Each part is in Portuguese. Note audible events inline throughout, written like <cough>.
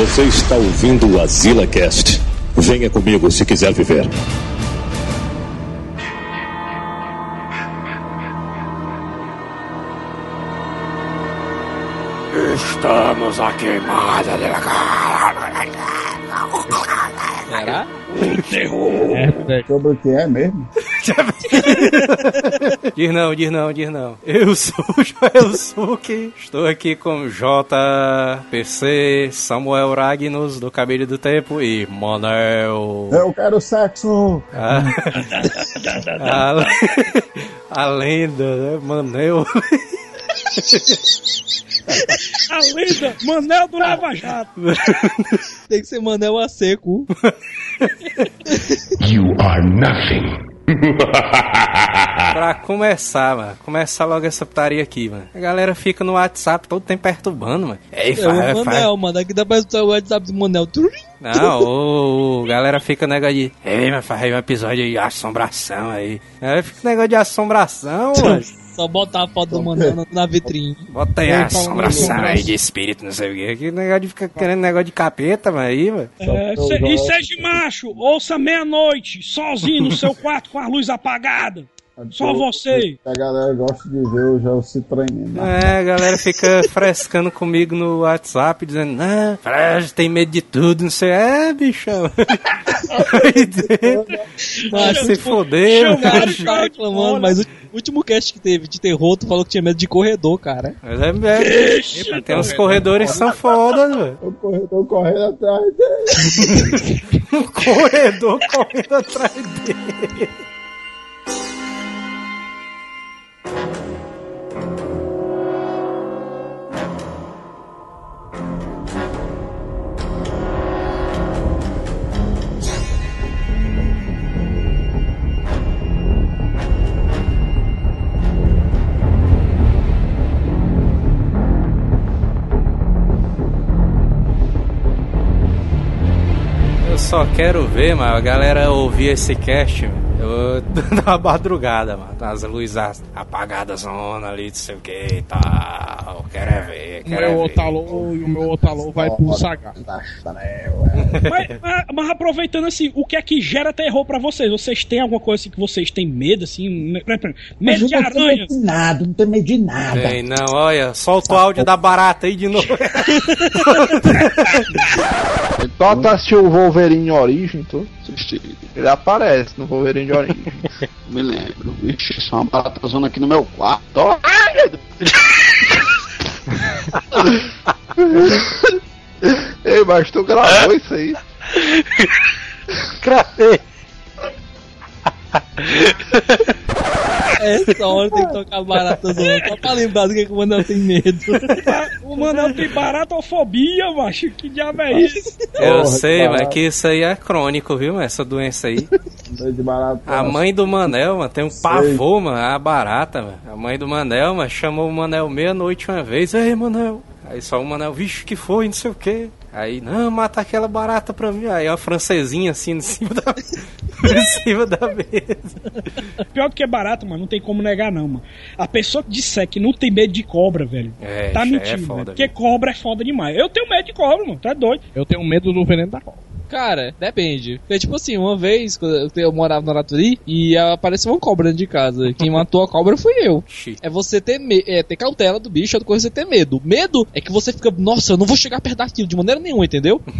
Você está ouvindo o Azila Cast. Venha comigo se quiser viver. Estamos a queimada de Será? Sobre o que é mesmo? <laughs> Diz não, diz não, diz não. Eu sou o Joel Suki, estou aqui com JPC, Samuel Ragnos, do Cabelo do Tempo, e Monel. Eu quero sexo! A, a, <laughs> a lenda, né? Manel. A lenda, Manel do Lava Jato. Tem que ser Manel a seco. You are nothing. <laughs> pra começar, mano. Começar logo essa putaria aqui, mano. A galera fica no WhatsApp todo tempo perturbando, mano. Ei, É faz, o faz. Manel, mano. Aqui dá pra escutar o WhatsApp do Manel. Não, ô, ô, galera fica negócio de. Ei, mas faz aí um episódio de assombração aí. Aí fica negócio de assombração, <laughs> mano. Só botar a foto do Manel na, vitrine. Bota aí a assombração aí de espírito, não sei o quê. Que negócio de ficar querendo negócio de capeta, mano, aí, mano. É, se- e seja macho, ouça meia-noite, sozinho no seu quarto com a luz apagada. Só você. A galera gosta de ver o Joel se tremendo. É, a galera fica <laughs> frescando comigo no WhatsApp, dizendo, não, Fred tem medo de tudo, não sei. É, bichão. <laughs> Vai se foder, O cara reclamando, mas o último cast que teve de terror, tu falou que tinha medo de corredor, cara. Mas é, é, tem uns corredores que são foda, velho. O corredor correndo atrás dele. <laughs> Um corredor correndo atrás dele. Só quero ver, mano, a galera ouvir esse cast, mano. Eu, <laughs> na madrugada, mano. As luzes as- apagadas, zona ali, não sei o que e tal. Quero é ver, O quero é meu ver. Otalô e o meu Otalô vai pro Sagar. Mas, mas- mas aproveitando assim, o que é que gera terror pra vocês? Vocês têm alguma coisa assim que vocês têm medo, assim? me- me- me- Medo de não tem aranha? medo de nada, não tem medo de nada. Tem, não, olha, solta o áudio da barata aí de novo. <laughs> Então tu assistiu o Wolverine Origem, tu? Ele aparece no Wolverine de Origem. <laughs> Me lembro. Ixi, só uma baratazona aqui no meu quarto. Ai. <laughs> <laughs> Ei, mas tu gravou isso aí? <laughs> Gravei. <laughs> Essa hora tem que tocar barata zona, só pra lembrar do que, que o Manel tem medo. O Manel tem baratofobia, macho. Que diabo é isso? Eu Porra, sei, mas que isso aí é crônico, viu, mano, essa doença aí. Barato. A mãe do Manel, mano, tem um pavor, mano, a barata, mano. A mãe do Manel, mano, chamou o Manel meia-noite uma vez. Ei, Manel. Aí só o Manel, vixe, que foi, não sei o quê. Aí, não, mata aquela barata pra mim. Aí uma francesinha assim em cima da, <laughs> em cima da mesa. Pior do que barato, mano, não tem como negar, não, mano. A pessoa que disser que não tem medo de cobra, velho, É, tá aí mentindo, é foda, velho. Porque cobra é foda demais. Eu tenho medo de cobra, mano, tá doido. Eu tenho medo do veneno da cobra. Cara, depende. Porque, tipo assim, uma vez quando eu- morava no Araturi e apareceu uma cobra dentro de casa. Quem matou a cobra fui eu. É você ter, me é, ter cautela do bicho, outra coisa é você ter medo. Medo é que você fica, nossa, eu não vou chegar perto daquilo de maneira nenhuma, entendeu? <laughs>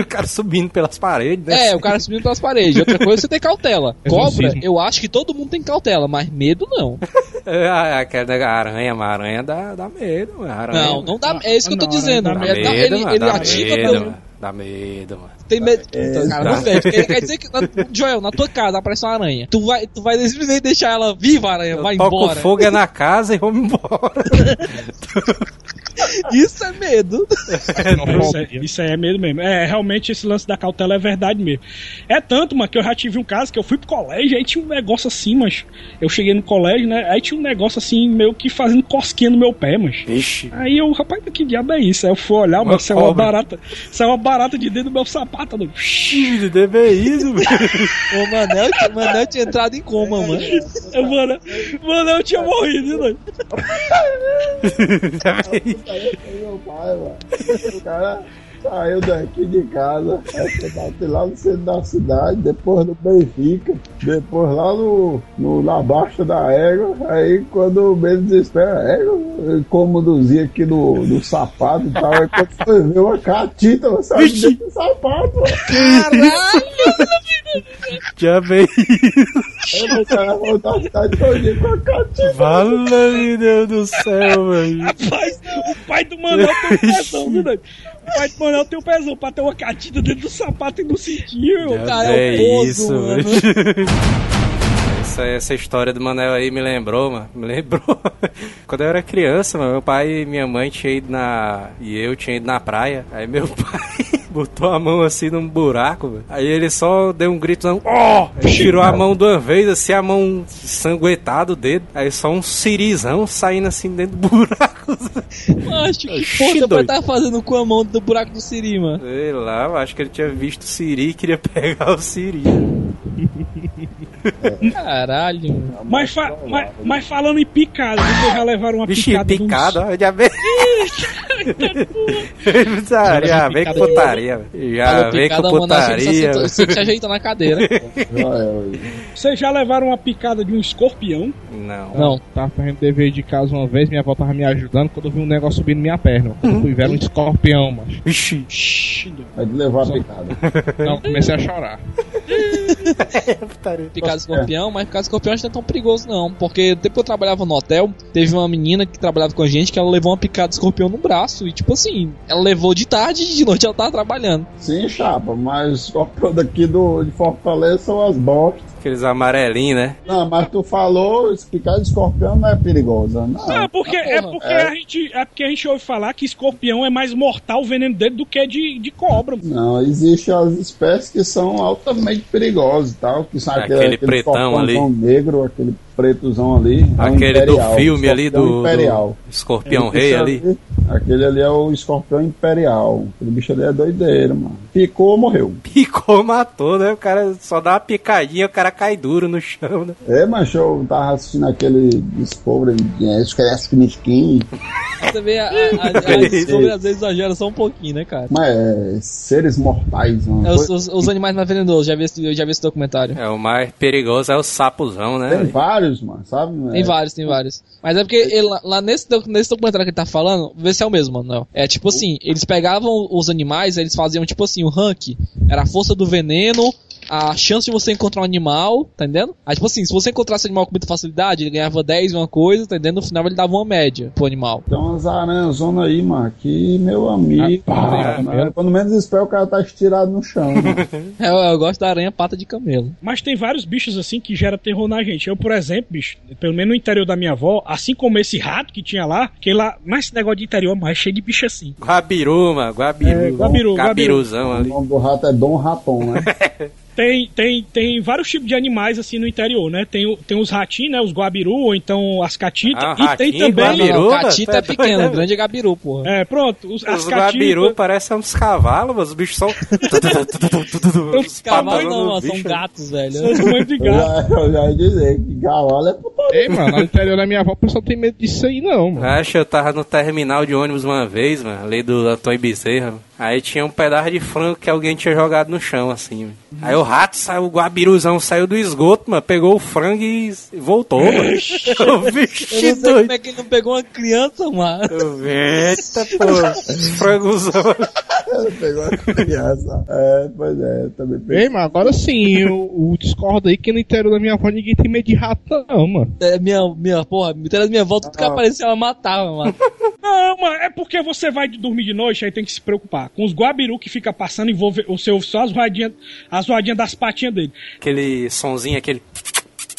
O cara subindo pelas paredes, né? É, o cara subindo pelas paredes. Outra coisa é você ter cautela. <laughs> Cobra, Exorcismo. eu acho que todo mundo tem cautela, mas medo não. <laughs> É, aquela da aranha, mas aranha dá, dá medo, mano. Aranha, Não, não dá. É isso que eu tô Não, dizendo. dá Ele, medo, ele, mano, ele dá ativa medo, mano. Dá medo, mano. Tem medo. É, Puta, cara, não fecha. Ele quer dizer que, na- Joel, na tua casa aparece uma aranha. Tu vai, tu vai simplesmente deixar ela viva, aranha, vai Toca o embora. fogo é na casa e vamos embora. <laughs> Isso é medo. Isso é, isso aí é medo mesmo. É, realmente esse lance da cautela é verdade mesmo. É tanto, mano, que eu já tive um caso que eu fui pro colégio, aí tinha um negócio assim, mas eu cheguei no colégio, né? Aí tinha um negócio assim, meio que fazendo cosquinha no meu pé, mas. Ixi. Aí eu, rapaz, que diabo é isso? Aí eu fui olhar, mas saiu uma barata. Saiu uma barata de dentro do meu sapato. Eu, Ixi, deve é isso, velho. O Manel, o Manel tinha entrado em coma, mano. eu, mano, mano, eu tinha morrido, né? <laughs> doido? Meu pai, mano. O cara. Saiu daqui de casa, aí foi bater lá no centro da cidade, depois no Benfica, depois lá no, no na Baixa da Égua, aí quando o medo desespera, égua, incomodozia aqui no, no sapato e tal, aí quando foi ver uma catita, você sabe dentro do sapato, mano. Já veio. aí o cara voltar a cidade todinha com a catita. Fala, meu Deus do céu, velho. Rapaz, o pai do Manel tem pezão, viu, doido? O pai do Manel tem um pezão pra ter uma catita dentro do sapato e não sentir, meu. Cara é poço, isso, mano. Essa, essa história do Manel aí me lembrou, mano. Me lembrou. <laughs> Quando eu era criança, mano, meu pai e minha mãe tinham ido na. E eu tinha ido na praia. Aí meu <laughs> pai botou a mão assim num buraco, velho. Aí ele só deu um grito, não. Ó! Aí tirou a mão de uma vez, assim, a mão sanguetada o dedo. Aí só um cirizão saindo assim dentro do <laughs> buraco. Acho que porra doido. tava fazendo com a mão do buraco do Siri, mano. Sei lá, eu acho que ele tinha visto o Siri e queria <laughs> pegar o Siri. <laughs> Caralho. mano. Mas, fa- mas, mas falando em picada, vocês já levaram uma Vixe, picada de um- picado, ó, já veio. já, já vem com putaria. Já vem com picada, que putaria. você- se ajeitou na cadeira. <laughs> Vocês já levaram uma picada de um escorpião? Não. Não. Tava fazendo dever de casa uma vez, minha avó tava me ajudando quando eu vi um negócio subindo minha perna. Quando eu fui ver era um escorpião, mano. Vixe. Shhh, doido. Aí de levar a picada. Não, comecei a chorar. Picado de escorpião, mas picado escorpião acho que não é tão perigoso, não. Porque depois que eu trabalhava no hotel, teve uma menina que trabalhava com a gente que ela levou uma picada escorpião no braço. E tipo assim, ela levou de tarde e de noite ela tava trabalhando. Sim, chapa, mas os escorpião daqui do, de Fortaleza são as bostas. Aqueles amarelinhos, né? Não, mas tu falou, picada de escorpião não é perigosa. Não. Não, porque, Ah, é porra. porque a gente é porque a gente ouve falar que escorpião é mais mortal o veneno dele do que de, de cobra. Não, existem as espécies que são altamente perigosas e tal, que são Aquele aquele, aquele pretão ali. negro, aquele pretozão ali. é Aquele do imperial, filme ali do, Imperial. do Escorpião Esse Rei ali. Aquele ali é o escorpião imperial. Aquele bicho ali é doideiro, mano. Picou, morreu. <laughs> Picou, matou, né? O cara só dá uma picadinha, o cara cai duro no chão, né? É, mas eu tava assistindo aquele Discovery, é, acho que é Skin Você vê, a, a, <laughs> a, a Discovery às vezes exagera só um pouquinho, né, cara? mas é seres mortais, mano. É os, os- os animais mais venenosos, já vi, esse, eu já vi esse documentário. É, o mais perigoso é o sapozão, né? Tem vários, mano, sabe? Tem É. vários, tem vários. Mas é porque ele, lá- nesse, nesse documentário que ele tá falando, vê se é o mesmo, mano. Não. É tipo assim, eles pegavam os animais, eles faziam tipo assim, o rank era a força do veneno, a chance de você encontrar um animal, tá entendendo? Aí tipo assim, se você encontrasse animal com muita facilidade, ele ganhava 10 uma coisa, tá entendendo? No final ele dava uma média pro animal. Tem umas aranhazonas aí, mano, que, meu amigo. Ah, ah, meu. Quando menos espera, o cara tá estirado no chão. Eu, <laughs> eu gosto da aranha pata de camelo. Mas tem vários bichos assim que gera terror na gente. Eu, por exemplo, bicho, pelo menos no interior da minha avó, assim como esse rato que tinha lá, que lá, mas esse negócio de interior, mas é cheio de bicho assim. Guabiru, mano. Guabiru. É, Guabiru, Gabiruzão o ali. nome do rato é Dom Raton, né? <laughs> Tem, tem, tem vários tipos de animais assim no interior, né? Tem, tem os ratinhos, né? Os guabiru, ou então as catitas. Ah, e tem ratinho, também. Não, não, Gabiru, não, catita tá é doido, pequeno, né, o grande é gabiru, porra. É, pronto. Os, as Os Guabiru catitas. parecem uns cavalos, mas os bichos são. Os Cavalo pavão não, mano, são gatos, velho. São os tamanhos de Eu gato. eu já ia dizer que cavalo é putaria. Ei, mano, no interior da minha avó, o pessoal tem medo disso aí, não, mano. Acho que eu tava no terminal de ônibus uma vez, mano, ali do Antônio Bezerra. Aí tinha um pedaço de frango que alguém tinha jogado no chão, assim. mano. Aí o rato saiu, o guabiruzão saiu do esgoto, mano, pegou o frango e voltou, mano. o <laughs> Eu não sei doido. como é que ele não pegou uma criança, mano. Eita, pô, <laughs> frangozão. Pegou a criança. É, pois é, eu também peguei. Ei, mano, agora sim, eu, eu discordo aí que no interior da minha avó ninguém tem medo de rato, não, mano. É, minha, minha, porra, me da minha volta, tudo que Ah. aparecia ela matava, mano. Não, mano, é porque você vai dormir de noite, aí tem que se preocupar com os guabiru que fica passando, envolve o seu, só as roadinhas, as das patinhas dele. Aquele sonzinho, aquele.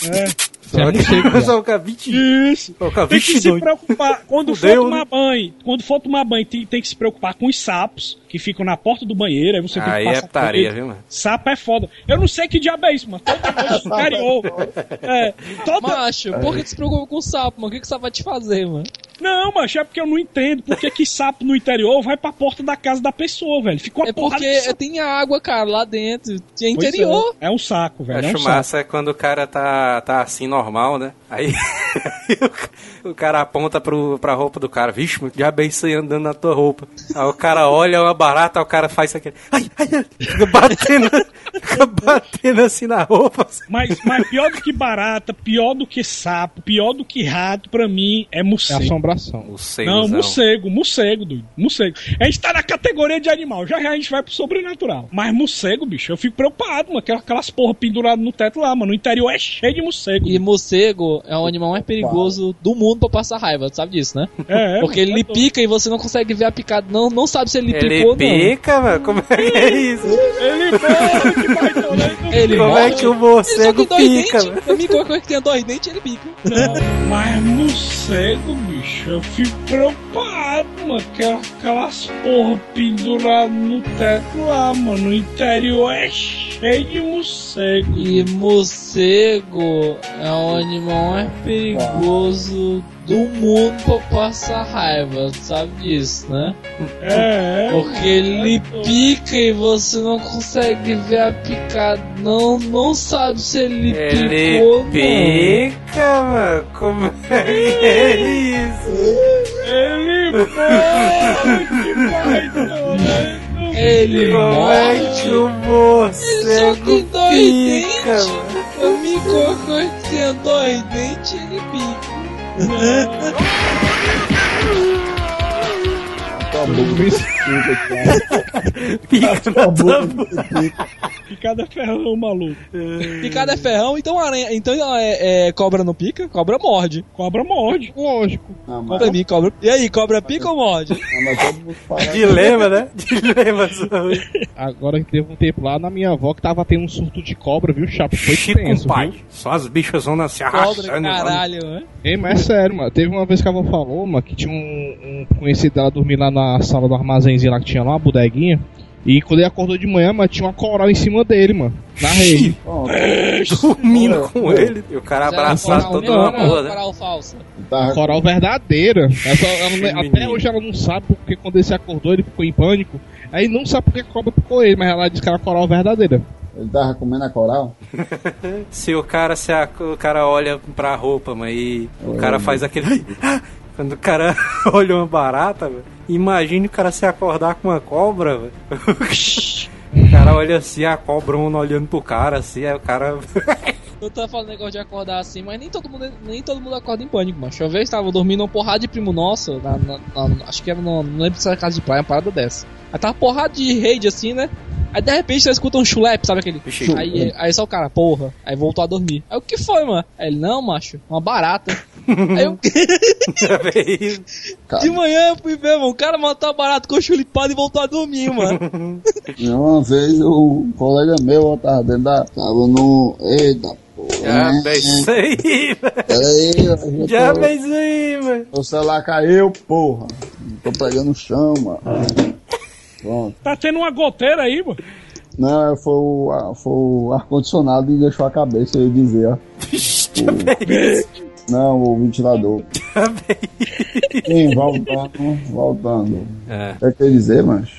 É. É morcego, Só o cara, vixe, Isso. o cara, Tem que se preocupar. <laughs> Quando for Fudeu, tomar né? banho, quando for tomar banho, tem, tem que se preocupar com os sapos que ficam na porta do banheiro. Aí você tem Aí que é passar por putaria, ele. viu, mano? Sapo é foda. Eu não sei que diabo é isso, mano. Todo mundo superior. <laughs> É, toda, Macho, por que tu se preocupa com o sapo, mano? O que, que o sapo vai te fazer, mano? Não, mas é porque eu não entendo. Por que que sapo no interior vai pra porta da casa da pessoa, velho? Ficou uma É porque tem água, cara, lá dentro. Pois interior. É, é um saco, velho. É um Acho saco. massa é quando o cara tá, tá assim, normal, né? Aí <laughs> o, cara aponta pro, pra roupa do cara. Vixe, já bem isso aí andando na tua roupa. Aí o cara olha uma barata, aí o cara faz aquele. Ai, ai, ai. Fica batendo, <laughs> fica batendo assim na roupa. Mas, mas pior do que barata, pior do que sapo, pior do que rato, pra mim, é É morcego. assombração. O Não, morcego, morcego, doido. Morcego. A gente tá na categoria de animal, já já a gente vai pro sobrenatural. Mas morcego, bicho, eu fico preocupado, mano. Aquelas, aquelas porra penduradas no teto lá, mano. No interior é cheio de morcego. E morcego é o animal mais perigoso do mundo pra passar raiva, tu sabe disso, né? É, é, Porque ele tá pica e você não consegue ver a picada, não, não sabe se ele, picou Ele ou não. pica, mano? Como é que é isso? Ele morre, que vai torando. Ele Como morre. é que o Ele morcego tem dois pica? Pra mim, qualquer coisa que tenha dois dentes, ele pica. Mas morcego, bicho, eu fico preocupado, mano. Aquelas, aquelas porra penduradas no teto lá, mano. No interior é cheio de morcego. E morcego é o animal mais perigoso do mundo pra passar raiva, tu sabe disso, né? É, é. Porque ele pica e você não consegue ver a picada, não, não sabe se ele, Ele picou ou não. pica, mano? Como é que é isso? Ele morre, que torando. Ele morre. o morcego tem pica, coisa que tenha dois dentes, ele pica. Tua boca fica, cara. <laughs> Pica Tua na boca. fica. Picada é ferrão, maluco. Picada é ferrão, então aranha, então é, é, cobra não pica, cobra morde. Cobra morde. Lógico. Ah, mas, Pra mim, cobra. E aí, cobra pica ou morde? ah. <laughs> Dilema, né? <laughs> Dilema. sabe? Agora que teve um tempo lá na minha avó que tava tendo um surto de cobra, viu, chapa? Foi Chico, tenso, pai. viu? Só as bichas zonas se Cobra, arrastando. mano. caralho, né? Ei, mas é sério, mano. Teve uma vez que a avó falou, mano, que tinha um, um conhecido dela dormir lá na sala do armazenzinho lá que tinha lá, uma bodeguinha. E quando ele acordou de manhã, mano, tinha uma coral em cima dele, mano. Na rede. Dormindo <laughs> com ele. E o cara abraçado coral todo na né? coral falsa. tava Coral verdadeira. Só- ela não- até menino. hoje ela não sabe porque quando ele se acordou ele ficou em pânico. Aí não sabe porque a cobra picou ele, mas ela disse que era coral verdadeira. Ele tava comendo a coral? <laughs> Se o cara, se a- o cara olha pra roupa, mas e o cara faz aquele. Quando o cara <laughs> olha uma barata, velho, imagine o cara se acordar com uma cobra, velho. <laughs> O cara olha assim, a cobrona olhando pro cara, assim, aí o cara. <laughs> Eu tava falando negócio de acordar assim, mas nem todo mundo, nem todo mundo acorda em pânico, mano. Uma vez tava dormindo uma porrada de primo nosso, na, na- na- acho que era no, não lembro se era casa de praia, uma parada dessa. Aí tava porrada de rede assim, né? Aí de repente você escuta um chulep, sabe aquele? Aí, aí só o cara, porra, aí voltou a dormir. Aí o que foi, mano? Aí ele, não, macho, uma barata. Aí eu, de manhã eu fui ver, mano, o cara matou a barata com chulipado e voltou a dormir, mano. Uma vez um colega meu ó, tava dentro da. Tava no. Eita porra. Já né? bem isso aí, velho. Já Já tô- bem isso aí, mano. O celular caiu, porra. Tô pegando chão, mano. Pronto. Tá tendo uma goteira aí, mano. Não, foi o, foi o ar-condicionado e deixou a cabeça, eu ia dizer, ó. Já isso. Não, o ventilador. <laughs> Bem. Sim, voltando, voltando. É, O que dizer, mas?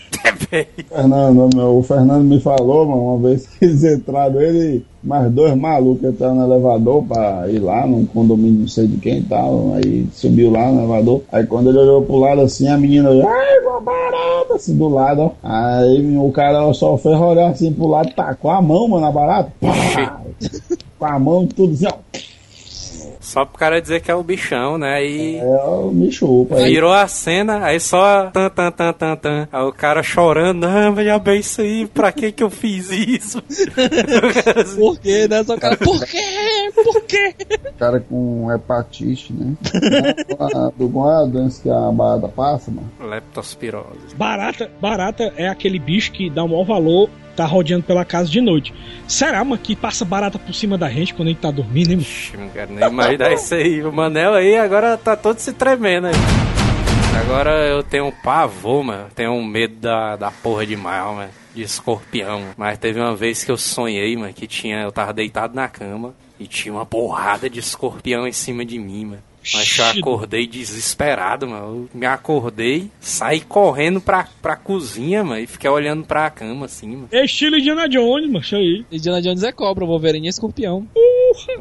bem. Fernando, meu, o Fernando me falou, mano, uma vez que eles entraram, ele, mais dois malucos entraram no elevador pra ir lá, num condomínio não sei de quem e tal. Aí subiu lá no elevador. Aí quando ele olhou pro lado assim, a menina, ai, uma barata, assim do lado, ó. Aí o cara só fez olhar assim pro lado, tacou a mão, mano, na barata. Pá! <laughs> Com a mão tudo assim, ó. Só pro cara dizer que é o bichão, né? E. É, chupa. Aí, Virou a cena, aí só tan tan tan tan tan. Aí o cara chorando, não, mas já bem isso aí, pra que que eu fiz isso? <laughs> Por quê, né? Só o cara, por quê? Por quê? cara com hepatite, né? <laughs> Do qual é a doença que a barata passa, mano? Leptospirose. Barata, barata é aquele bicho que dá o maior valor, tá rodeando pela casa de noite. Será, mano, que passa barata por cima da gente quando a gente tá dormindo, hein, mano? Ixi, não quero nem imaginar <laughs> isso aí. O Manel aí agora tá todo se tremendo aí. Agora eu tenho um pavor, mano. Tenho um medo da, da porra de mal, mano. De escorpião. mano. Mas teve uma vez que eu sonhei, mano, que tinha. Eu tava deitado na cama e tinha uma porrada de escorpião em cima de mim, mano. Mas eu acordei desesperado, mano. Eu me acordei, saí correndo pra, pra cozinha, mano, e fiquei olhando pra cama, assim, mano. Estilo Indiana Jones, mano, isso aí. Indiana Jones é cobra, Wolverine é escorpião.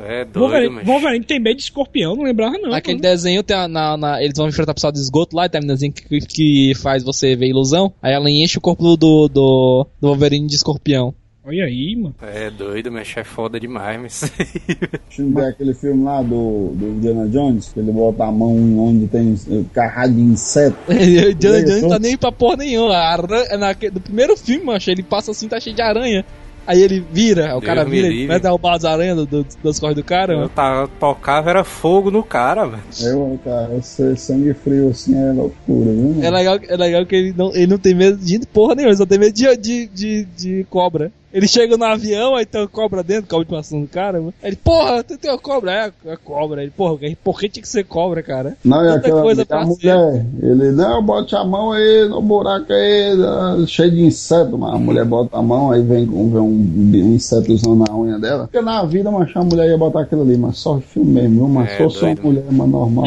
É doido, Wolverine, mas... Wolverine tem medo de escorpião, não lembrava não. Naquele mano. desenho, tem a- na, na- eles vão enfrentar o pessoal do esgoto lá, e tem a meninazinha que, que faz você ver ilusão. Aí ela enche o corpo do, do, do Wolverine de escorpião. Olha aí, mano. É doido, mas é foda demais, mas... Deixa eu ver aquele filme lá do, do Indiana Jones, que ele bota a mão onde tem carrado de inseto. <laughs> Indiana Jones tá nem pra porra nenhuma. A aranha, naque- do primeiro filme, macho, ele passa assim, tá cheio de aranha. Aí ele vira, o Deus cara vira, ele livre. vai derrubar as aranhas do, do, das corres do cara, Eu mano. tava, tocava, era fogo no cara, mano. Eu, cara, ser sangue frio assim é loucura, viu? mano? É legal, é legal que ele não, ele não tem medo de porra nenhuma, ele só tem medo de, de, de, de cobra. Ele chega no avião, aí tem uma cobra dentro, cobra de maçã do cara, mano. Aí ele, porra, tem, tem uma cobra, é, é cobra. Ele, porra, por que tinha que ser cobra, cara? Não, Tanta aquela coisa a pra mulher, ele, não, bote a mão aí no buraco aí, ah, cheio de inseto, mas a mulher bota a mão, aí vem, um- vem um, um insetozão na unha dela. Porque na vida, mas a mulher ia botar aquilo ali, mas só filme mesmo, viu? Mas É, se fosse uma doido. mulher, mas normal.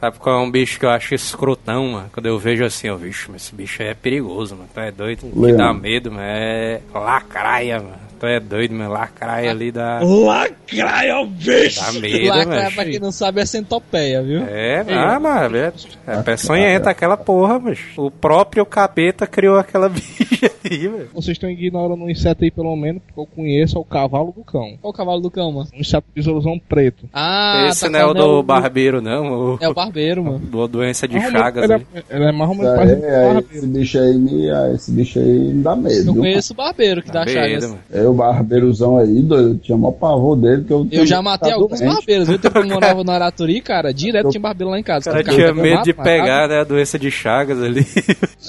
Sabe qual é um bicho que eu acho escrotão, mano? Quando eu vejo assim, ó, bicho, mas esse bicho aí é perigoso, mano. Tu é doido? Que Leão. dá medo, mano. É lacraia, mano. Tu é doido, mano. Lacraia ali dá, Lacraia, bicho! dá medo, Lá, mano. pra quem não sabe, é centopeia, viu? É, ah, mano, é, é peçonhenta aquela porra, bicho. O próprio capeta criou aquela <laughs> bicha aí, velho. Vocês estão ignorando um inseto aí, pelo menos, porque eu conheço, é o cavalo do cão. Qual o cavalo do cão, mano? Um inseto besourzão preto. Ah, Esse tá não é o do barbeiro, não. O, É o barbeiro, mano. do doença de menos, Chagas ele, ali. é, ele é mais ou menos É, parecido com é, esse bicho aí me, ah, esse bicho aí me dá medo. Eu viu? conheço o barbeiro que dá Barbeiro, chagas. mano. É o barbeirozão aí, doido, eu tinha maior pavor dele. Que eu, Eu já matei ficado alguns doente. barbeiros, viu? Tempo que eu <laughs> morava no Araturi, cara, direto tinha barbeiro lá em casa. Cara Cara, tinha eu medo de mato, pegar, né, a doença de Chagas ali.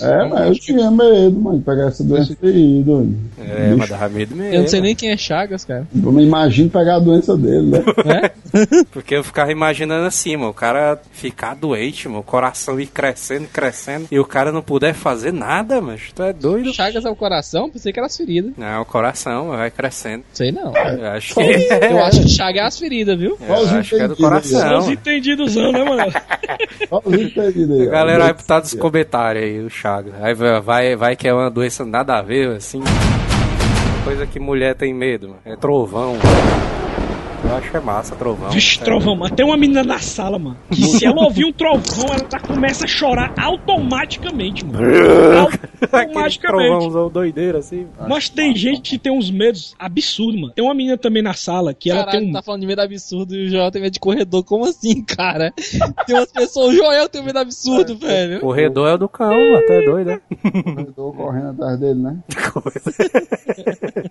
É, mas eu tinha medo, mano, de pegar essa doença aí, doido. É, mas dava medo mesmo. Eu não sei nem quem é Chagas, cara. Eu me imagino pegar a doença dele, né? <laughs> <laughs> Porque eu ficava imaginando assim, mano, o cara ficar doente, mano, o coração ir crescendo, crescendo, e o cara não puder fazer nada, mas tu é doido. Chagas é o coração? Pensei que era as feridas. Não, o coração mano, vai crescendo. Sei não. Eu acho que Eu acho que <laughs> Chagas é as feridas, viu? Eu acho que é do Só os coração. entendidos, né, mano? <laughs> Os entendidos aí. A galera vai botar nos comentários aí, o Chagas. Aí vai, vai, vai que é uma doença nada a ver, assim. Coisa que mulher tem medo, mano. É trovão. Eu acho que é massa, trovão. Vixe, É. trovão, mano. Tem uma menina na sala, mano. <laughs> Que se ela ouvir um trovão, ela já começa a chorar automaticamente, mano. <laughs> Automaticamente. trovãozão doideiro, assim. Mas tem gente que tem uns medos absurdos, mano. Tem uma menina também na sala que ela tem um. tá falando de medo absurdo e o Joel tem medo de corredor. Como assim, <laughs> cara? Tem umas pessoas. O Joel tem medo absurdo, velho. Corredor é o do cão, mano. Tu é doido, né? Tô correndo atrás dele, né?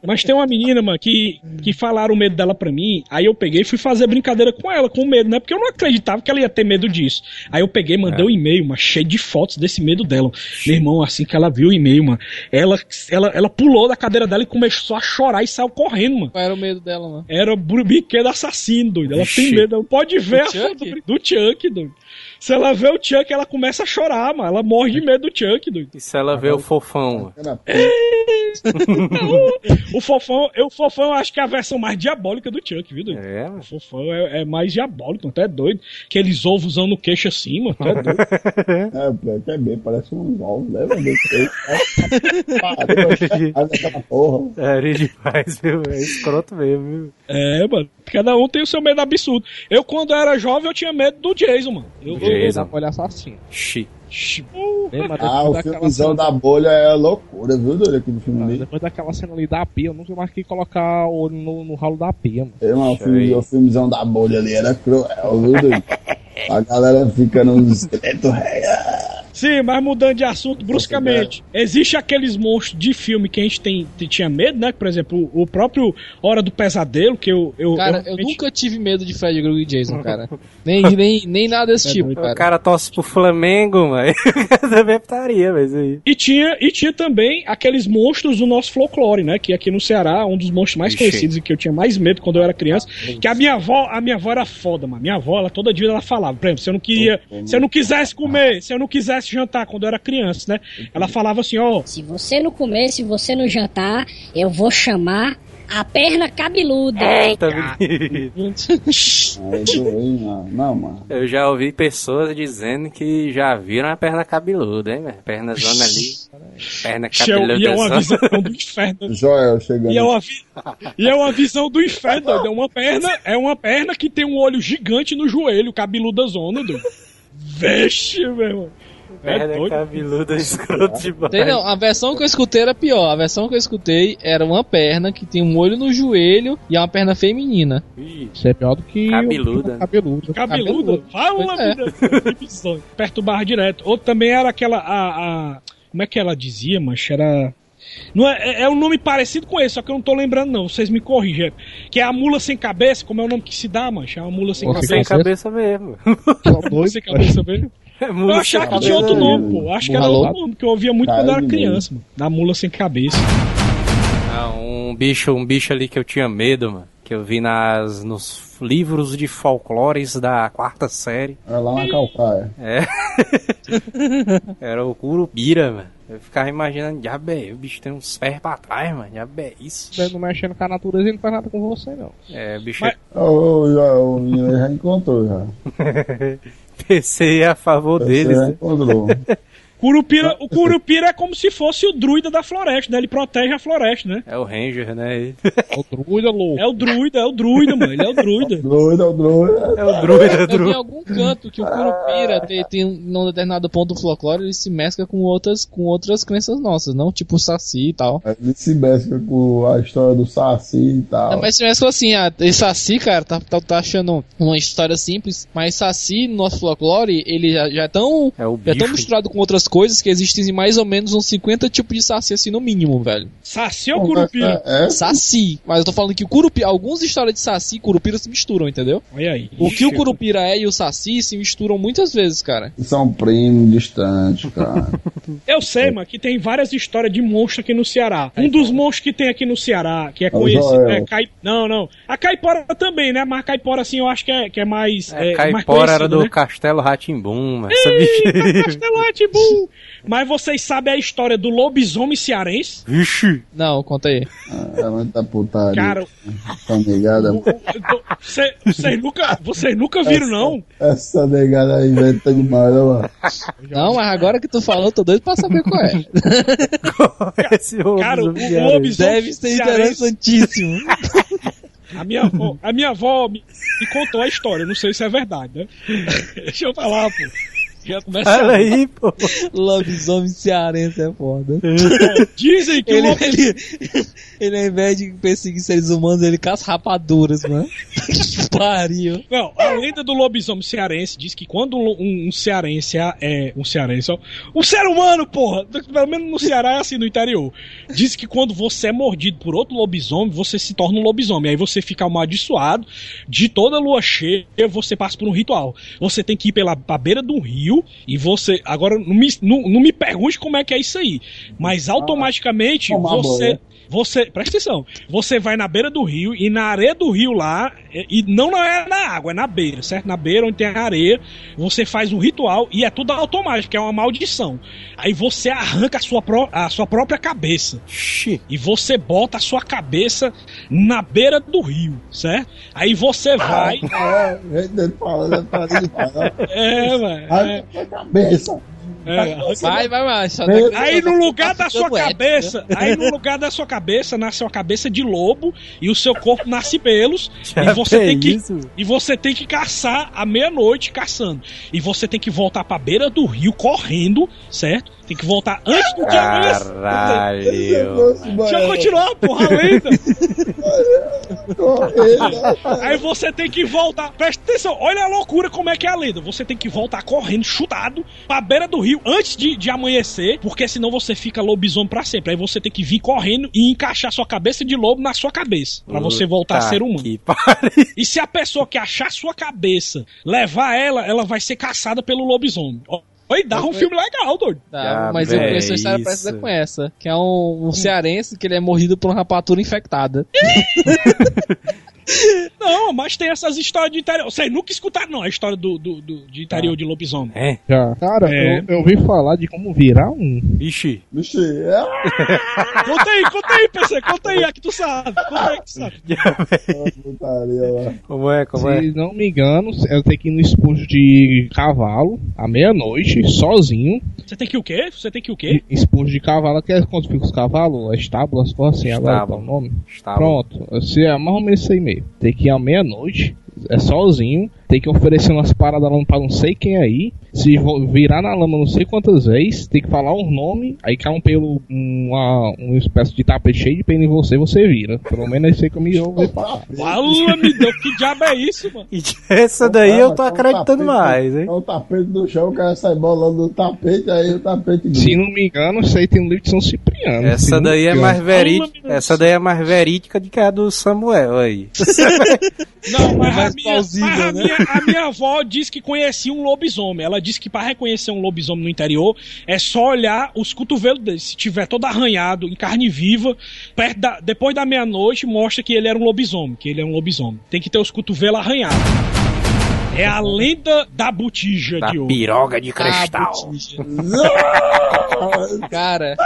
Mas tem uma menina, mano, que, que falaram o medo dela pra mim. Aí eu peguei e fui fazer brincadeira com ela, com medo, né? Porque eu não acreditava que ela ia ter medo disso. Aí eu peguei, mandei um e-mail, mas cheio de fotos desse medo dela. Meu irmão, assim que ela viu o e-mail, mano, ela, ela, ela pulou da cadeira dela e começou a chorar e saiu correndo, mano. Qual era o medo dela, mano? Era o brinquedo assassino, doido. Ela Vixe. tem medo. Ela pode ver Do a foto Chuck? do, brin- do Chuck, doido. Se ela vê o Chuck, ela começa a chorar, mano. Ela morre de medo do Chuck, doido. E se ela vê o fofão, mano? Era <laughs> O fofão, eu, o fofão eu acho que é a versão mais diabólica do Chuck, viu, doido? É, mano. O fofão é, é mais diabólico, até doido. Aqueles ovos no queixo assim, mano. Até doido. <laughs> É, até bem, parece um ovos, né? mano? <laughs> É demais, viu? É escroto mesmo, viu? É, mano. Cada um tem o seu medo absurdo. Eu, quando era jovem, eu tinha medo do Jason, mano. Eu, eu, Dá olhar assassino. Xi. Ah, o filmezão da bolha é loucura, viu, doido? Aquele filme ali. Depois daquela cena ali da pia, eu nunca mais quis colocar o olho no, no ralo da pia, mano. É, mano, o, filme, o filmezão da bolha ali era cruel, viu, doido? <laughs> A galera fica nos esqueletos reais. Sim, mas mudando de assunto bruscamente. Existe aqueles monstros de filme que a gente tem, te- tinha medo, né? Por exemplo, o próprio Hora do Pesadelo, que eu. eu Cara, eu realmente- nunca tive medo de Fred Krueger e Jason, cara. <laughs> Nem, nem, nem nada desse É tipo, doido. O cara. cara torce pro Flamengo, mano. <laughs> Também é putaria, mas aí. E tinha, e tinha também aqueles monstros do nosso folclore, né? Que aqui no Ceará, um dos monstros mais Ixi. conhecidos e que eu tinha mais medo quando eu era criança. Que a minha avó, a minha avó era foda, mano. Minha avó, ela toda dia ela falava, por exemplo, se eu não queria, se eu não quisesse comer, se eu não quisesse jantar quando eu era criança, né? Ela falava assim, ó, Se você não comer, se você não jantar, eu vou chamar A perna cabeluda. Bonito. Aí doei, mano. Não, mano. Eu já ouvi pessoas dizendo que já viram a perna cabeluda, hein, velho? Perna zona ali. Perna E é cabeluda uma zona. visão do inferno. Joel chegando. E é, uma vi- e é uma visão do inferno, doido. É uma perna, é uma perna que tem um olho gigante no joelho, cabeluda zona, doido. Vixe, meu irmão. É Perna doido. cabeluda <laughs> escroto demais. Tem, não, a versão que eu escutei era pior. A versão que eu escutei era uma perna que tem um olho no joelho e é uma perna feminina. Isso é pior do que. Cabeluda? Cabeluda. Cabeluda. Fala, é. vida. Bizonho. <laughs> Perturbar direto. Outro também era aquela. A, a- como é que ela dizia, mancha? Era. Não é, é- é um nome parecido com esse, só que eu não tô lembrando, não. Vocês me corrigem. Que é a mula sem cabeça, como é o nome que se dá, mancha? É uma mula sem Mula sem cabeça. cabeça mesmo. <laughs> Mula dois. sem cabeça mesmo. É Eu mula achava sem que tinha outro nome, pô. Acho que era outro nome que eu ouvia muito Cara quando eu era criança, mano. Da mula sem cabeça. Ah, um bicho, um bicho ali que eu tinha medo, mano. Que eu vi nas, nos livros de folclores da quarta série. É lá na calcaia. É. <laughs> Era o Curupira, mano. Eu ficava imaginando, diabo é, o bicho tem uns pés pra trás, mano. Diabo é isso. Você não mexendo com a natureza e não faz nada com você, não. É, o bicho Mas- Ô, ô, Joel, o menino já encontrou já. <laughs> PC a favor Você deles. já né? encontrou. Curupira, o Curupira é como se fosse o druida da floresta, né? Ele protege a floresta, né? É o Ranger, né? É o druida louco. É o druida, é o druida, mano. Ele é o druida. Doido, é o doido. É o druida, Eu vi em druida. algum canto que o Curupira tem, tem um- num determinado ponto do folclore, ele se mescla com outras, com outras crenças nossas, não? Tipo o Saci e tal. Ele se mescla com a história do Saci e tal. Não, mas se mescla assim, ah, esse Saci, cara, tá, tá, tá achando uma história simples, mas Saci, no nosso folclore, ele já, já é tão. É o Já é tão bicho. misturado com outras coisas que existem mais ou menos uns 50 tipos de Saci assim no mínimo, velho. Saci ou Curupira? É, é, Saci. Mas eu tô falando que o Curupira, algumas histórias de Saci e Curupira se misturam, entendeu? Olha aí. O que o Curupira é e o Saci se misturam muitas vezes, cara. são primos distantes, cara. <laughs> Eu sei, mano, que tem várias histórias de monstro aqui no Ceará. Um dos monstros que tem aqui no Ceará, que é o conhecido, é Cai... Não, não. A Caipora também, né? Mas a Caipora, assim, eu acho que é, que é mais. É, É, mais Caipora era conhecido, do né? Castelo Ratimbum, mas essa bicha. Castelote, Mas vocês sabem a história do lobisomem cearense? Vixe! Não, conta aí. É muita putaria. Cara, Essa negada, Cê- vocês nunca, vocês nunca viram, não? essa negada aí inventa demais, né, mano? Não, mas agora que tu falou, tô doido pra saber qual é. Esse Cara, o, o lobisomem Deve ser interessantíssimo. a minha avó, a minha avó me, me contou a história, não sei se é verdade, né? Deixa eu falar, pô. Já começa Olha aí, pô. <laughs> Lobisomem cearense é foda. <laughs> Dizem que o Ele, lobisomem... ele, <laughs> ele, ao invés de perseguir seres humanos, ele caça rapaduras, mano. que pariu. Não, a lenda do lobisomem cearense diz que quando um, um cearense é, é- um cearense, ó, um ser humano, porra, pelo menos no Ceará é assim no interior, diz que quando você é mordido por outro lobisomem, você se torna um lobisomem, aí você fica amaldiçoado, de toda lua cheia você passa por um ritual. Você tem que ir pela beira de um rio e você, agora não me, não, não me pergunte como é que é isso aí, mas automaticamente Tomar você. Você, presta atenção, você vai na beira do rio e na areia do rio lá, e e não é na água, é na beira, certo? Na beira onde tem a areia, você faz um ritual e é tudo automático, é uma maldição. Aí você arranca a sua, pró- a sua própria cabeça Xi. e você bota a sua cabeça na beira do rio, certo? Aí você vai. É, o jeito dele falando é ele falar. É, velho. É, Ai, a cabeça. É, Vai, vai, vai. Só Aí no lugar da sua cabeça, aí no lugar da sua cabeça nasce uma cabeça de lobo e o seu corpo nasce pelos e você é tem que e você tem que caçar à meia-noite caçando. E você tem que voltar pra beira do rio correndo, certo? Tem que voltar antes do dia amanhecer. Caralho. Deixa eu continuar, porra, a lenda. Correndo. Aí você tem que voltar. Presta atenção, olha a loucura como é que é a lenda. Você tem que voltar correndo, chutado, pra beira do rio antes de, de amanhecer, porque senão você fica lobisomem pra sempre. Aí você tem que vir correndo e encaixar sua cabeça de lobo na sua cabeça. Pra você voltar a ser humano. Que. E se a pessoa que achar sua cabeça levar ela, ela vai ser caçada pelo lobisomem. Oi, dá um filme legal, doido. Tá, Ah, mas eu véi, conheço uma história isso. parecida com essa. Que é um, um cearense que ele é mordido por uma rapatura infectada. <laughs> Não, mas tem essas histórias de interior. Vocês nunca escutaram, não, a história do, do, do- de interior de lobisomem. É? Já. Cara, É. eu, eu ouvi falar de como virar um. Ixi. Vixe, é <laughs> Conta aí, conta aí, PC, conta aí, é que tu sabe. Conta aí que tu sabe. Como é, como é? Se não me engano, eu tenho que ir no esposo de cavalo à meia-noite, sozinho. Você tem que o quê? Você tem que o quê? Esposo de cavalo, que é quando fica os cavalos, estábulo, as coisas assim, agora Estábulo. é o nome? Está Pronto, se é mais ou menos isso aí mesmo. Tem que ir à meia-noite, é sozinho, tem que oferecer umas paradas lá pra não sei quem aí. Se virar na lama não sei quantas vezes, tem que falar um nome, aí cai um pelo, uma, uma espécie de tapete cheio de pelo em você, você vira. Pelo menos é isso que eu me ouvi falar. Fala, me deu, que diabo é isso, mano? Essa daí eu tô o acreditando mais, hein? com O tapete no chão, o cara sai bolando no tapete, aí o tapete Se não me engano, isso aí tem um livro de São Cipriano. Essa daí é mais verídica. Essa daí é mais verídica do que a do Samuel aí. Não, mas, mais a, minha, plausível, mas a, né? A minha avó disse que conhecia um lobisomem. Ela disse que para reconhecer um lobisomem no interior é só olhar os cotovelos dele. Se tiver todo arranhado, em carne viva, da, depois da meia-noite, mostra que ele era um lobisomem, que ele é um lobisomem. Tem que ter os cotovelos arranhados. É a lenda da botija Da de ouro. piroga de cristal. <laughs> Cara,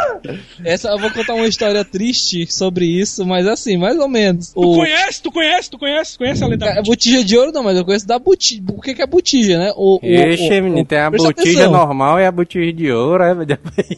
essa eu vou contar uma história triste sobre isso, mas assim, mais ou menos. Tu O, conhece? Tu conhece? Tu conhece? Conhece a lenda da a botija? botija de ouro não, mas eu conheço da botija. O que, que é botija, né? O, o- Ixi, o- menino, o- tem a botija atenção. normal e a botija de ouro, é?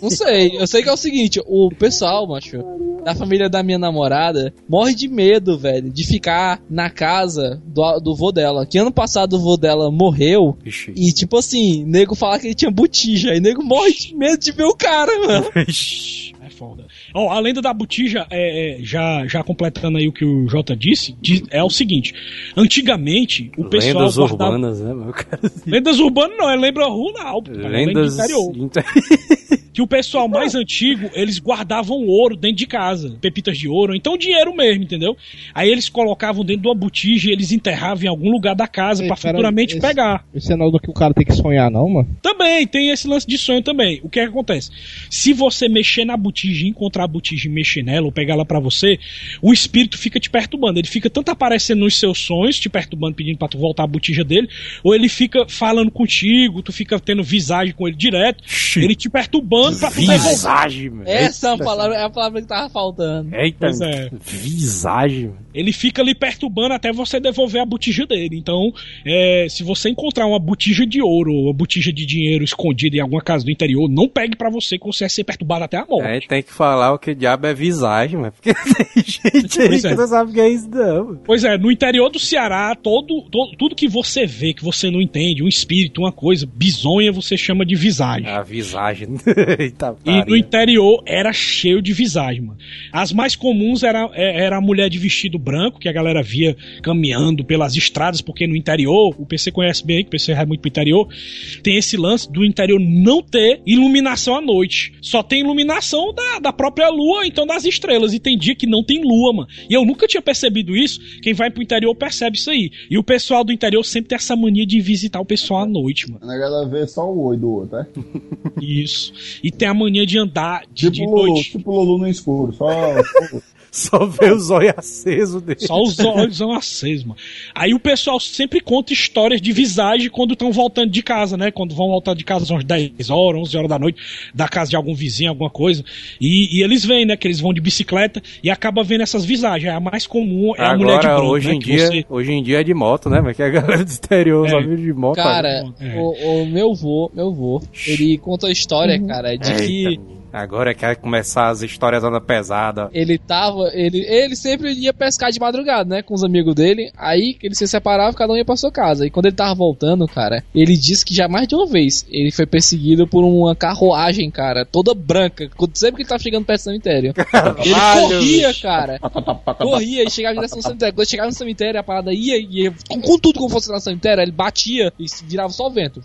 Não sei, eu sei que é o seguinte, o pessoal, macho, da família da minha namorada, morre de medo, velho, de ficar na casa do, do vô dela. Que ano passado o vô dela morreu Ixi. e, tipo assim, nego fala que ele tinha botija. E nego morre de medo de ver o cara, mano. <laughs> Ixi. É foda. Ó, a lenda da botija, é, é, já, já completando aí o que o Jota disse, diz- é o seguinte: antigamente, o pessoal. Lendas guardava- urbanas, né, meu cara? Lendas urbanas não, é lembra rural. é lenda Lendas. interior. inter- <laughs> Que o pessoal mais antigo, eles guardavam ouro dentro de casa, pepitas de ouro, então dinheiro mesmo, entendeu? Aí eles colocavam dentro de uma botija e eles enterravam em algum lugar da casa pera, futuramente esse- pegar. Esse é não do que o cara tem que sonhar, não, mano. Também, tem esse lance de sonho também. O que, é que acontece? Se você mexer na botija, encontrar a botija e mexer nela, ou pegar ela pra você, o espírito fica te perturbando. Ele fica tanto aparecendo nos seus sonhos, te perturbando, pedindo pra tu voltar a botija dele, ou ele fica falando contigo, tu fica tendo visagem com ele direto, ele te perturbando pra tu. Visagem, meu. Essa é a palavra, é a palavra que tava faltando. Eita, Pois é. visagem. Ele fica ali perturbando até você devolver a botija dele. Então, é, se você encontrar uma botija de ouro ou uma botija de dinheiro escondida em alguma casa do interior, não pegue pra você que você vai ser perturbado até a morte. Aí tem que falar o que diabo é visagem, mas porque tem gente aí Pois que é. não sabe o que é isso, não. Pois é, no interior do Ceará, todo, todo- tudo que você vê, que você não entende, um espírito, uma coisa, bizonha, você chama de visagem. A visagem. <laughs> Eita, E no interior era cheio de visagem, mano. As mais comuns era, é- era a mulher de vestido branco, que a galera via caminhando pelas estradas, porque no interior, o PC conhece bem, que o PC vai muito pro interior, tem esse lance do interior não ter iluminação à noite. Só tem iluminação da, da própria lua, então das estrelas. E tem dia que não tem lua, mano. E eu nunca tinha percebido isso. Quem vai pro interior percebe isso aí. E o pessoal do interior sempre tem essa mania de visitar o pessoal à noite, mano. A galera vê só o oi do outro, é? Isso. E tem a mania de andar de, de Tipo Lulu, noite. tipo Lulu no escuro, só. Só vê os olhos acesos dele. Só os olhos são acesos, mano. Aí o pessoal sempre conta histórias de visagem quando estão voltando de casa, né? Quando vão voltar de casa às 10 horas, 11 horas da noite, da casa de algum vizinho, alguma coisa. E, e eles veem, né? Que eles vão de bicicleta e acaba vendo essas visagens. A mais comum é a mulher de Agora, branco, hoje, né? em dia, você- hoje em dia é de moto, né? Mas que a galera do exterior É. só vive de moto. Cara, É. o, o meu vô, meu vô, ele contou a história, cara, de Eita, que. Agora quer começar as histórias andando pesada. ele tava. Ele, ele sempre ia pescar de madrugada, né? Com os amigos dele. Aí que eles se separavam, cada um ia pra sua casa. E quando ele tava voltando, cara, ele disse que já mais de uma vez ele foi perseguido por uma carruagem, cara, toda branca. Sempre que ele tava chegando perto do cemitério. <laughs> Ele corria, cara. Corria e chegava em direção ao cemitério. Quando chegava no cemitério, a parada ia e ia com, com tudo como fosse lá no cemitério, ele batia e virava só o vento.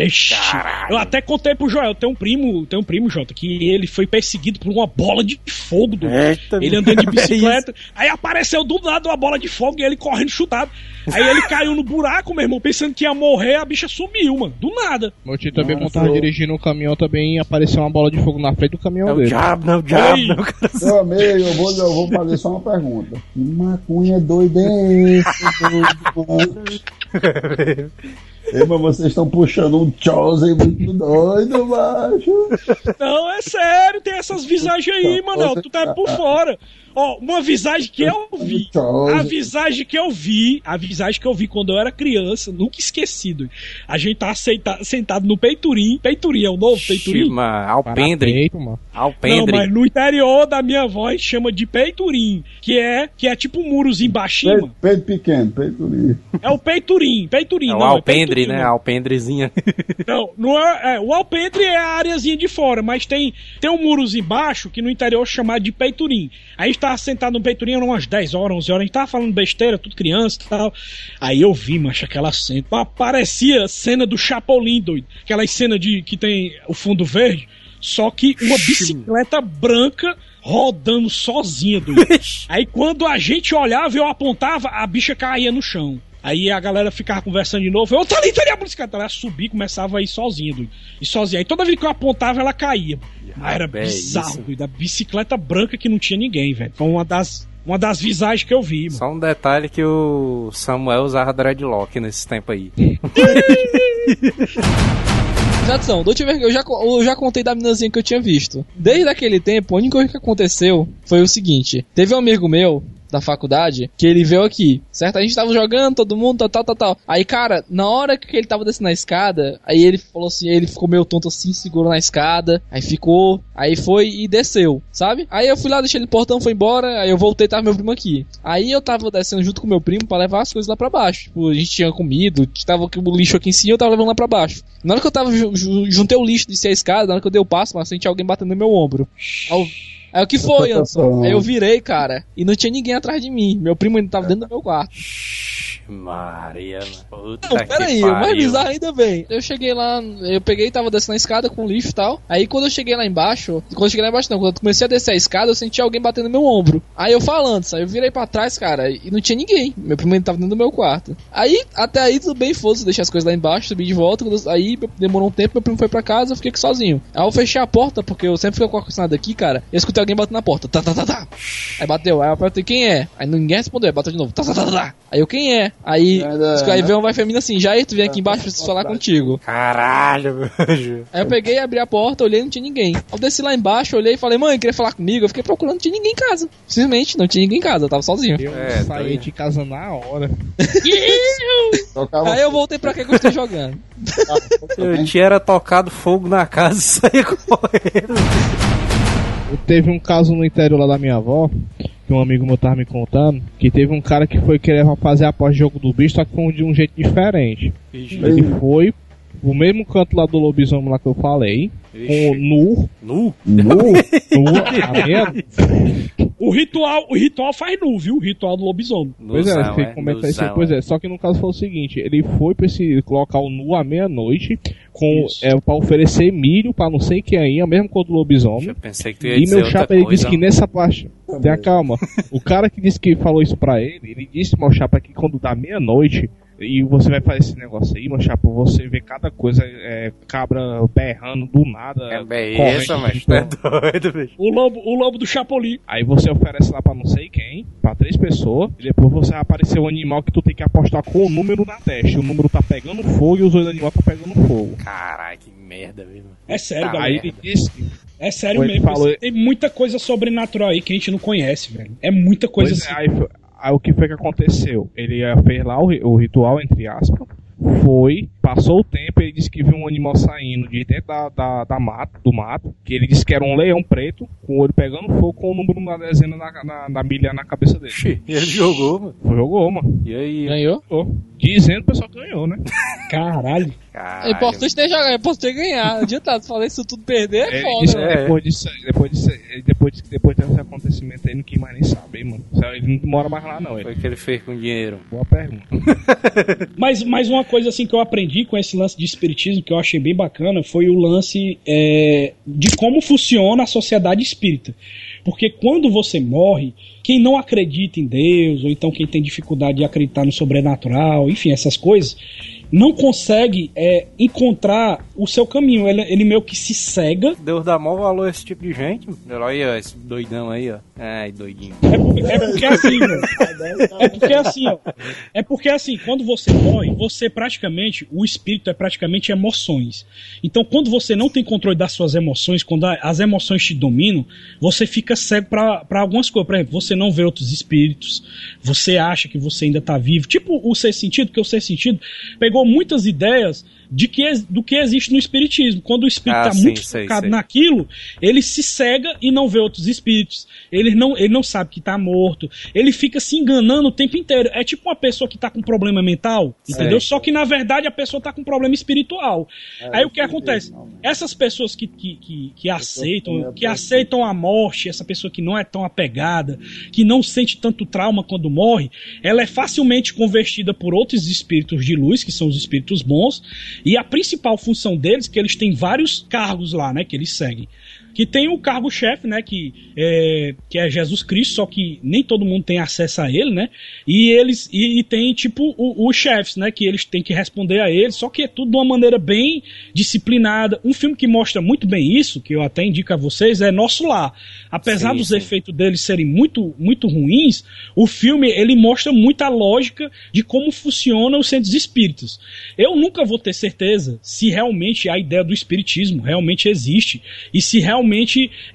Vixe. Eu até contei pro Joel, tem um primo, tem um primo, Jota, que ele foi perseguido por uma bola de fogo. Do... Eita, ele andando de <laughs> é bicicleta. aí apareceu do lado uma bola de fogo e ele correndo chutado. Aí ele caiu no buraco, meu irmão, pensando que ia morrer, a bicha sumiu, mano. Do nada. Meu tio também, Nossa, quando tava dirigindo um caminhão, também apareceu uma bola de fogo na frente do caminhão É o dele. diabo, não é o diabo, não. o cara- Meu amigo, eu vou, eu vou fazer só uma pergunta. Que maconha doida é esse, <laughs> doido, mano? Ei, mas vocês estão puxando um Chosen muito doido, macho. Não, é sério, tem essas visagens aí, Manel. Tu tá por fora. Ó, uma visagem que eu vi. A visagem que eu vi, a visagem que eu vi quando eu era criança, nunca esquecido. A gente tá aceita- sentado no peiturim. Peiturim é o novo peiturim? Chima, alpendre. Parapeito, mano. Não, Alpendre. mas no interior da minha voz chama de peiturim, que é que é tipo um murozinho baixinho. Peito, peito pequeno, peito livre. É o peiturim, peiturim. É o não, alpendre, peiturim, né? Alpendrezinha. <laughs> Não, não é, é, o alpendre é a areazinha de fora, mas tem, tem um murozinho baixo que no interior é chamado de peiturim. Aí tava sentado no peiturim, eram umas 10 horas, 11 horas, a gente tava falando besteira, tudo criança e tal. Aí eu vi, macho, aquela cena. Parecia cena do Chapolin, doido. Aquela cena de que tem o fundo verde, só que uma bicicleta branca rodando sozinha, doido. <laughs> Aí quando a gente olhava, eu apontava, a bicha caía no chão. Aí a galera ficava conversando de novo. Eu, tá ali, tá ali a bicicleta. Ela subia e começava a ir sozinha, doido. E sozinha. Aí toda vez que eu apontava, ela caía. Mas era é bizarro, isso. doido. A bicicleta branca que não tinha ninguém, velho. Foi uma das, uma das visagens que eu vi, mano. Só um detalhe que o Samuel usava dreadlock nesse tempo aí. <laughs> Vez que eu já, eu já contei da meninazinha que eu tinha visto. Desde aquele tempo, a única coisa que aconteceu foi o seguinte: teve um amigo meu da faculdade que ele veio aqui, certo? A gente tava jogando, todo mundo, tal, tal, tal, tal. Aí, cara, na hora que ele tava descendo a escada, aí ele falou assim, ele ficou meio tonto assim, segurou na escada, aí ficou, aí foi e desceu, sabe? Aí eu fui lá, deixei ele no portão, foi embora, aí eu voltei, tava meu primo aqui. Aí eu tava descendo junto com meu primo pra levar as coisas lá pra baixo. Tipo, a gente tinha comido, tava com o lixo aqui em cima, eu tava levando lá pra baixo. Na hora que eu tava, ju- ju- juntei o lixo, desci a escada, na hora que eu dei o passo, mas senti alguém batendo no meu ombro. Aí eu- Aí o que foi, Anderson? Aí eu virei, cara, e não tinha ninguém atrás de mim. Meu primo ainda tava dentro do meu quarto. Maria. Puta Não, que peraí, o mais bizarro ainda bem. Eu cheguei lá, eu peguei e tava descendo a escada com lixo e tal. Aí quando eu cheguei lá embaixo, quando eu cheguei lá embaixo não, quando eu comecei a descer a escada, eu senti alguém batendo no meu ombro. Aí eu falando, sabe? Eu virei pra trás, cara, e não tinha ninguém. Meu primo ainda tava dentro do meu quarto. Aí, até aí tudo bem, foda-se, deixei as coisas lá embaixo, subi de volta. quando eu- Aí demorou um tempo, meu primo foi pra casa, eu fiquei aqui sozinho. Aí eu fechei a porta, porque eu sempre fico com o ar-condicionado aqui, cara. Eu escutei alguém batendo na porta. Tá, tá, tá, tá. Aí bateu, aí eu apertei quem é? Aí ninguém respondeu, aí bateu de novo. Tá, tá, tá, tá, tá. Aí eu quem é? Aí, aí veio uma vai feminina assim, Jair, tu vem aqui embaixo, preciso falar contigo. Caralho, meu. Aí eu peguei, abri a porta, olhei, não tinha ninguém. Eu desci lá embaixo, olhei e falei, mãe, queria falar comigo. Eu fiquei procurando, não tinha ninguém em casa. Simplesmente, não tinha ninguém em casa, eu tava sozinho. Eu É, tá saí aí. de casa na hora. <laughs> Aí eu voltei pra que que eu estou jogando. Eu <laughs> tinha tocado fogo na casa e saí <laughs> correndo. Teve um caso no interior lá da minha avó, que um amigo meu tava me contando, que teve um cara que foi querer fazer a pós-jogo do bicho, só que foi de um jeito diferente. Ele foi pro mesmo canto lá do lobisomem lá que eu falei, com nu, Nu? nu. nu, a <laughs> meia- O ritual, o ritual faz nu, viu? O ritual do lobisomem. Pois é, Nuzão, você comentar isso aí, Nuzão, pois é. Só que no caso foi o seguinte, ele foi pra esse local nu à meia-noite, com Isso. é, pra oferecer milho pra não sei quem aí, a mesma cor do lobisomem. Eu pensei que tu ia E dizer meu chapa, ele disse que nessa parte. Tenha calma. O cara que disse que falou isso pra ele, ele disse, meu chapa, que quando dá meia-noite e você vai fazer esse negócio aí, meu chapa, você vê cada coisa, é, cabra berrando do nada. É bem isso, mas é doido, bicho. O lobo, o lobo do Chapolin. Aí você oferece lá pra não sei quem, pra três pessoas, e depois você vai aparecer um animal que tu tem que apostar com o número na testa. O número tá pegando fogo e os dois animais tá pegando fogo. Caralho, que merda, viu? É sério, Aí galera. ele disse que É sério mesmo. falou- Tem muita coisa sobrenatural aí que a gente não conhece, velho. É muita coisa Pois é, assim. aí, foi- aí o que foi que aconteceu? Ele eh, fez lá o, o ritual, entre aspas, foi, passou o tempo, ele disse que viu um animal saindo de dentro da, da, da mato, do mato, que ele disse que era um leão preto, com o olho pegando fogo, com o número na dezena na, na, na milha na cabeça dele. Xi, ele jogou, mano. Jogou, mano. E aí? Ganhou? Jogou. Dizendo que o pessoal ganhou, né? <laughs> Caralho. É Caralho. importante ter jogado, é importante ter ganhar. Não adianta, se falar isso tudo perder, é Ele foda. disse que é. depois disso, depois disso, depois, de- depois desse acontecimento aí, não quis mais nem saber, mano. Ele não mora mais lá, não. Foi Ele. o que ele fez com o dinheiro. Boa pergunta. <laughs> Mas, mas uma coisa assim que eu aprendi aprendi com esse lance de espiritismo, que eu achei bem bacana, foi o lance é, de como funciona a sociedade espírita. Porque quando você morre, quem não acredita em Deus, ou então quem tem dificuldade de acreditar no sobrenatural, enfim, essas coisas, não consegue é, encontrar o seu caminho. Ele, ele meio que se cega. Deus dá maior valor a esse tipo de gente. Olha aí, ó, esse doidão aí, ó. Ai, doidinho. É, por- é porque assim, velho. É porque assim, ó. É porque assim, quando você morre, você praticamente, o espírito é praticamente emoções. Então, quando você não tem controle das suas emoções, quando a- as emoções te dominam, você fica cego pra algumas coisas. Por exemplo, você não vê outros espíritos, você acha que você ainda tá vivo. Tipo o ser sentido, que o ser sentido pegou muitas ideias de que, do que existe no espiritismo. Quando o espírito Ah, tá sim, muito sei, focado sei. naquilo, ele se cega e não vê outros espíritos. Ele não, ele não sabe que tá morto. Ele fica se enganando o tempo inteiro. É tipo uma pessoa que tá com problema mental, entendeu? Só que na verdade a pessoa tá com problema espiritual. Aí o que acontece? Essas pessoas que, que, que, que aceitam, que aceitam a morte, essa pessoa que não é tão apegada, que não sente tanto trauma quando morre, ela é facilmente convertida por outros espíritos de luz, que são os espíritos bons, e a principal função deles, que eles têm vários cargos lá, né, que eles seguem. Que tem o cargo-chefe, né, que é, que é Jesus Cristo, só que nem todo mundo tem acesso a ele, né, e eles, e, e tem tipo os chefes, né, que eles têm que responder a eles, só que é tudo de uma maneira bem disciplinada. Um filme que mostra muito bem isso, que eu até indico a vocês, é Nosso Lar. Apesar Sim, dos sim. efeitos deles serem muito, muito ruins, o filme ele mostra muita lógica de como funcionam os centros espíritas. Eu nunca vou ter certeza se realmente a ideia do espiritismo realmente existe e se realmente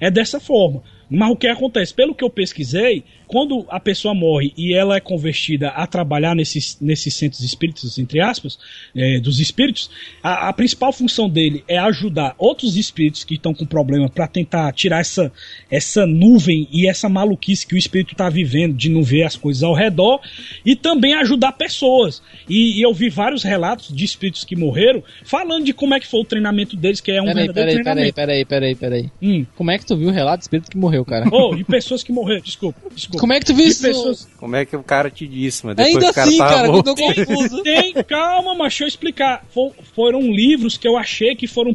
é dessa forma. Mas o que acontece? Pelo que eu pesquisei, quando a pessoa morre e ela é convertida a trabalhar nesses, nesses centros espíritas, entre aspas, é, dos espíritos, a, a principal função dele é ajudar outros espíritos que estão com problema para tentar tirar essa, essa nuvem e essa maluquice que o espírito está vivendo de não ver as coisas ao redor e também ajudar pessoas. E, e eu vi vários relatos de espíritos que morreram falando de como é que foi o treinamento deles, que é um Peraí, verdadeiro peraí, peraí, treinamento. peraí, peraí, peraí. Hum. Como é que tu viu o relato do espírito que morreu, cara? Oh, de pessoas que morreram, desculpa, desculpa. Como é que tu viu isso? pessoas, Como é que o cara te disse, mas depois Ainda o cara assim, tava cara, tô confuso. <laughs> Tem, calma, mas deixa eu explicar. Fo- foram livros que eu achei que foram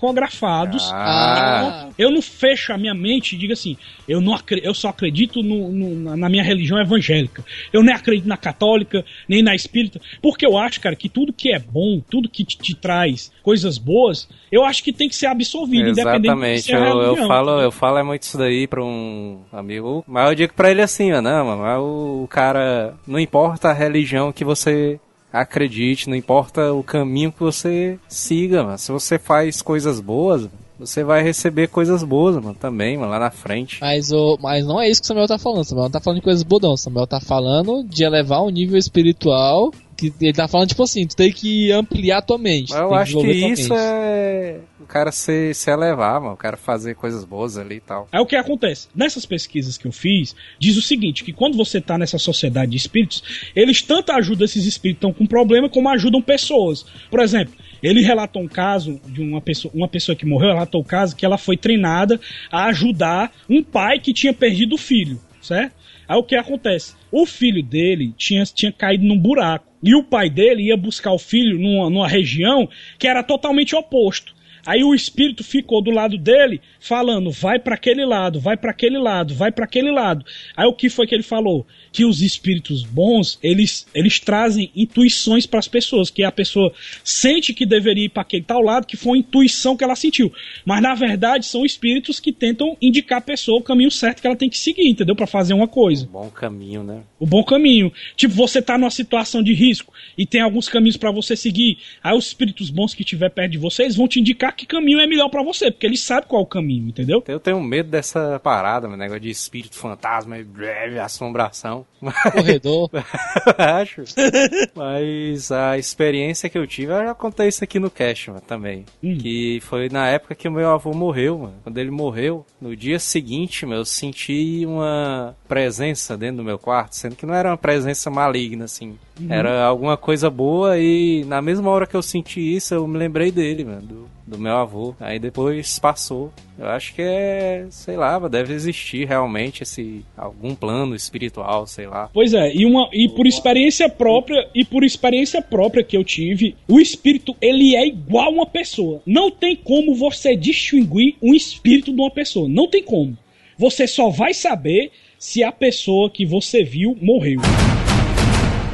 psicografados. Ah, Eu não fecho a minha mente e digo assim, eu, não eu só acredito no- no- na- minha religião evangélica. Eu nem acredito na católica, nem na espírita. Porque eu acho, cara, que tudo que é bom, tudo que te, te traz coisas boas, eu acho que tem que ser absorvido, independente de Exatamente, ser a eu, eu religião. falo, eu falo é muito isso daí pra um amigo, mas eu digo pra ele assim, ó, não, mas o cara, não importa a religião que você acredite, não importa o caminho que você siga, mano, se você faz coisas boas, você vai receber coisas boas, mano, também, mano, lá na frente. Mas, o, mas não é isso que o Samuel tá falando. O Samuel não tá falando de coisas boas, não. O Samuel tá falando de elevar um nível espiritual. Que ele tá falando, tipo assim, tu tem que ampliar tua mente. Mas eu tem acho que isso mente. é o cara se, se elevar, mano, o cara fazer coisas boas ali e tal. Aí o que acontece? Nessas pesquisas que eu fiz, diz o seguinte: que quando você está nessa sociedade de espíritos, eles tanto ajudam esses espíritos que estão com problema, como ajudam pessoas. Por exemplo, ele relatou um caso de uma pessoa, uma pessoa que morreu, relatou o caso que ela foi treinada a ajudar um pai que tinha perdido o filho, certo? Aí o que acontece? O filho dele tinha, tinha caído num buraco. E o pai dele ia buscar o filho numa, numa região que era totalmente oposto. Aí o espírito ficou do lado dele, falando: vai para aquele lado, vai para aquele lado, vai para aquele lado. Aí o que foi que ele falou? Que os espíritos bons, eles, eles trazem intuições para as pessoas, que a pessoa sente que deveria ir para aquele tal lado, que foi uma intuição que ela sentiu. Mas na verdade são espíritos que tentam indicar a pessoa o caminho certo que ela tem que seguir, entendeu? Para fazer uma coisa Bom caminho, né? o bom caminho. Tipo, você tá numa situação de risco e tem alguns caminhos pra você seguir. Aí os espíritos bons que estiver perto de você, eles vão te indicar que caminho é melhor pra você, porque eles sabem qual é o caminho, entendeu? Eu tenho medo dessa parada, meu negócio de espírito fantasma e assombração. <laughs> Corredor. <laughs> acho. Mas a experiência que eu tive, eu já contei isso aqui no Cash, mano, também. Hum. Que foi na época que o meu avô morreu, mano. Quando ele morreu, no dia seguinte, meu, eu senti uma presença dentro do meu quarto, sendo que não era uma presença maligna, assim. Era alguma coisa boa e na mesma hora que eu senti isso, eu me lembrei dele, mano. do- do meu avô. Aí depois passou. Eu acho que é, sei lá, deve existir realmente esse algum plano espiritual, sei lá. Pois é, e, uma, e por experiência própria, e por experiência própria que eu tive, o espírito, ele é igual a uma pessoa. Não tem como você distinguir um espírito de uma pessoa. Não tem como. Você só vai saber se a pessoa que você viu morreu.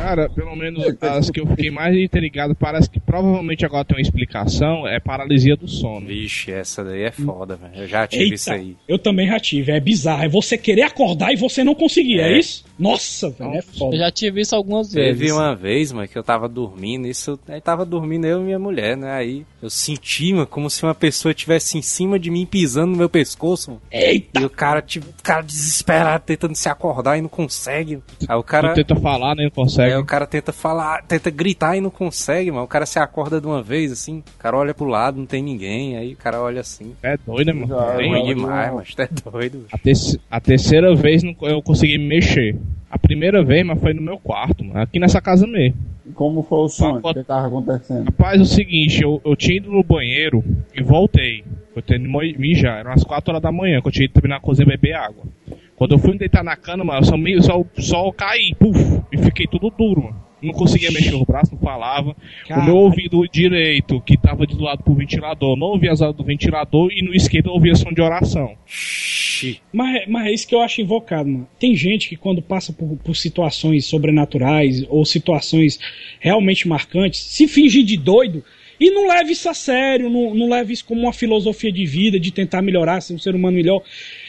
Cara, pelo menos as que eu fiquei mais intrigado, parece que provavelmente agora tem uma explicação, é paralisia do sono. Vixe, essa daí é foda, velho. Eu já tive Eita, isso aí. eu também já tive. É bizarro. É você querer acordar e você não conseguir, é, É. isso? Nossa, velho, é Eu foda. já tive isso algumas vezes. Teve uma vez, mano, que eu tava dormindo, isso, aí tava dormindo eu e minha mulher, né? Aí eu senti, mano, como se uma pessoa estivesse em cima de mim pisando no meu pescoço, mano. Eita! E o cara, tipo, o cara desesperado, tentando se acordar e não consegue. Aí o cara. Tu tenta falar, né? Não consegue. Aí o cara tenta falar, tenta gritar e não consegue, mano. O cara se acorda de uma vez, assim, o cara olha pro lado, não tem ninguém, aí o cara olha assim. É doido, né, mano? Tem- Ruim demais, mas tu é doido. A, terce- a terceira vez não- eu consegui me mexer. A primeira vez, mas foi no meu quarto, mano. Aqui nessa casa mesmo. Como foi o sonho? O que tava acontecendo? Rapaz, é o seguinte, eu, eu tinha ido no banheiro e voltei. Eu tendo mijar, eram as 4 horas da manhã, que eu tinha ido também na cozinha beber água. Quando eu fui me deitar na cama, mano, eu só, meio, só, só caí, puf, e fiquei tudo duro, mano. Não conseguia mexer o braço, não falava. O meu ouvido direito, que tava do lado pro ventilador, não ouvia as horas do ventilador, e no esquerdo eu ouvia som de oração. Mas, mas é isso que eu acho invocado, mano. Tem gente que quando passa por, por situações sobrenaturais ou situações realmente marcantes, se finge de doido e não leva isso a sério, não, não leva isso como uma filosofia de vida, de tentar melhorar, ser um ser humano melhor.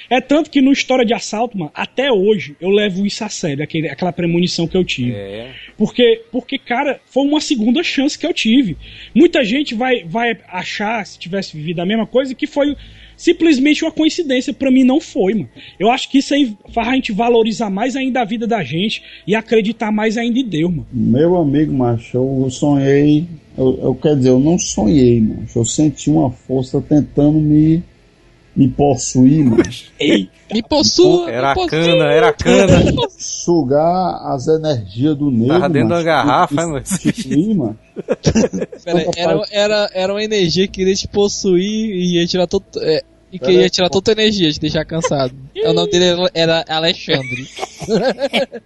É tanto que no História de Assalto, mano, até hoje eu levo isso a sério, aquele, aquela premonição que eu tive. É. Porque, porque, cara, foi uma segunda chance que eu tive. Muita gente vai, vai achar, se tivesse vivido a mesma coisa, que foi simplesmente uma coincidência. Pra mim, não foi, mano. Eu acho que isso aí faz a gente valorizar mais ainda a vida da gente e acreditar mais ainda em Deus, mano. Meu amigo, macho, eu sonhei. Eu, eu quer dizer, eu não sonhei, macho. Eu senti uma força tentando me, me possuir, mano. Ei, Me possua, Era me cana, era a cana. Sugar as energias do negro. Tava dentro da garrafa, mano. substituir, mano. Pera, era, era, era uma energia que queria te possuir e ia tirar todo. é, e queria aí, tirar toda a energia, te deixar cansado. <laughs> o nome dele era- era Alexandre. <laughs>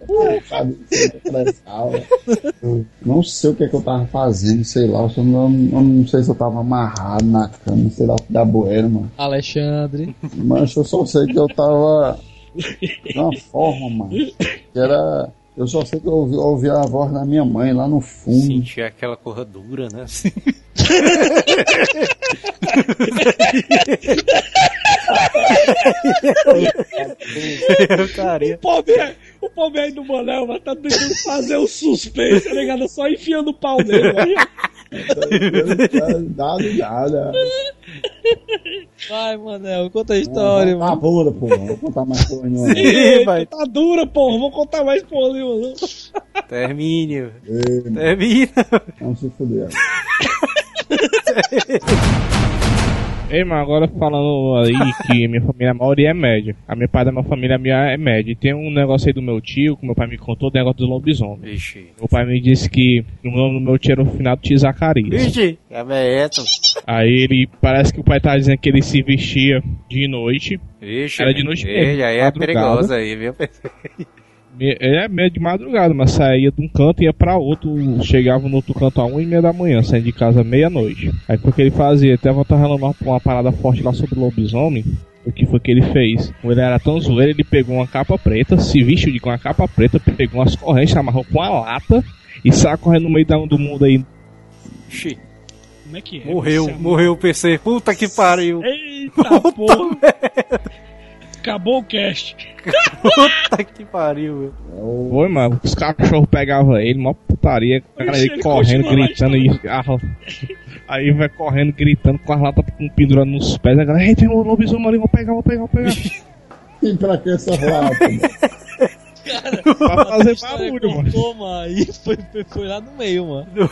Não sei o que, é que eu tava fazendo, sei lá. Eu, não, eu não sei se eu tava amarrado na cama, sei lá o que da boeira, mano. Alexandre. Mas eu só sei que eu tava de uma forma, mano. Que era. Eu só sei que eu ouvi, ouvi a voz da minha mãe lá no fundo. Sentia aquela corra dura, né? <laughs> O pobre, o pobre aí do Manel, mas tá tentando fazer o suspense, tá ligado? Só enfiando o pau nele. Nada, nada. Vai, Manel, conta a história, Tá mano. bunda, porra. Não vou contar mais porra nenhuma. não. Eita, vai. tá dura, porra. Vou contar mais porra nenhuma. Termine, Ei, termina. Não se fuder. <laughs> Ei, mano, agora falando aí que minha família, maioria é média. A minha parte da minha família minha é média. E tem um negócio aí do meu tio, que meu pai me contou, o negócio dos lobisomens. Vixe. Meu pai me disse que o nome do meu tio era o finado tio Zacarias. Vixe. Gabeto. Aí ele, parece que o pai tá dizendo que ele se vestia de noite. Vixe. Era de noite Ei, mesmo, aí é madrugada. perigoso aí, viu? É meio de madrugada, mas saía de um canto e ia pra outro. Chegava no outro canto a uma e meia da manhã, saindo de casa meia-noite. Aí foi o que ele fazia, até voltar relando uma, uma parada forte lá sobre o lobisomem. O que foi que ele fez? Ele era tão zoeiro, ele pegou uma capa preta, se vestiu de com uma capa preta, pegou umas correntes, amarrou com a lata e saiu correndo no meio da- do mundo aí. Vixe. Como é que é? Morreu, Você- morreu o PC. Puta que pariu. Eita <laughs> porra. Acabou o cast. Puta que pariu. meu. Foi, mano, os cachorros pegavam ele, mó putaria, o cara ele correndo, gritando e. Aí vai correndo, gritando com as latas pendurando nos pés. A galera, ei, tem um lobisomem ali, vou pegar, vou pegar, vou pegar. <laughs> E pra que essa lata? mano? pra fazer barulho, mano. cortou, mano. E foi, foi, foi lá no meio, mano. <laughs>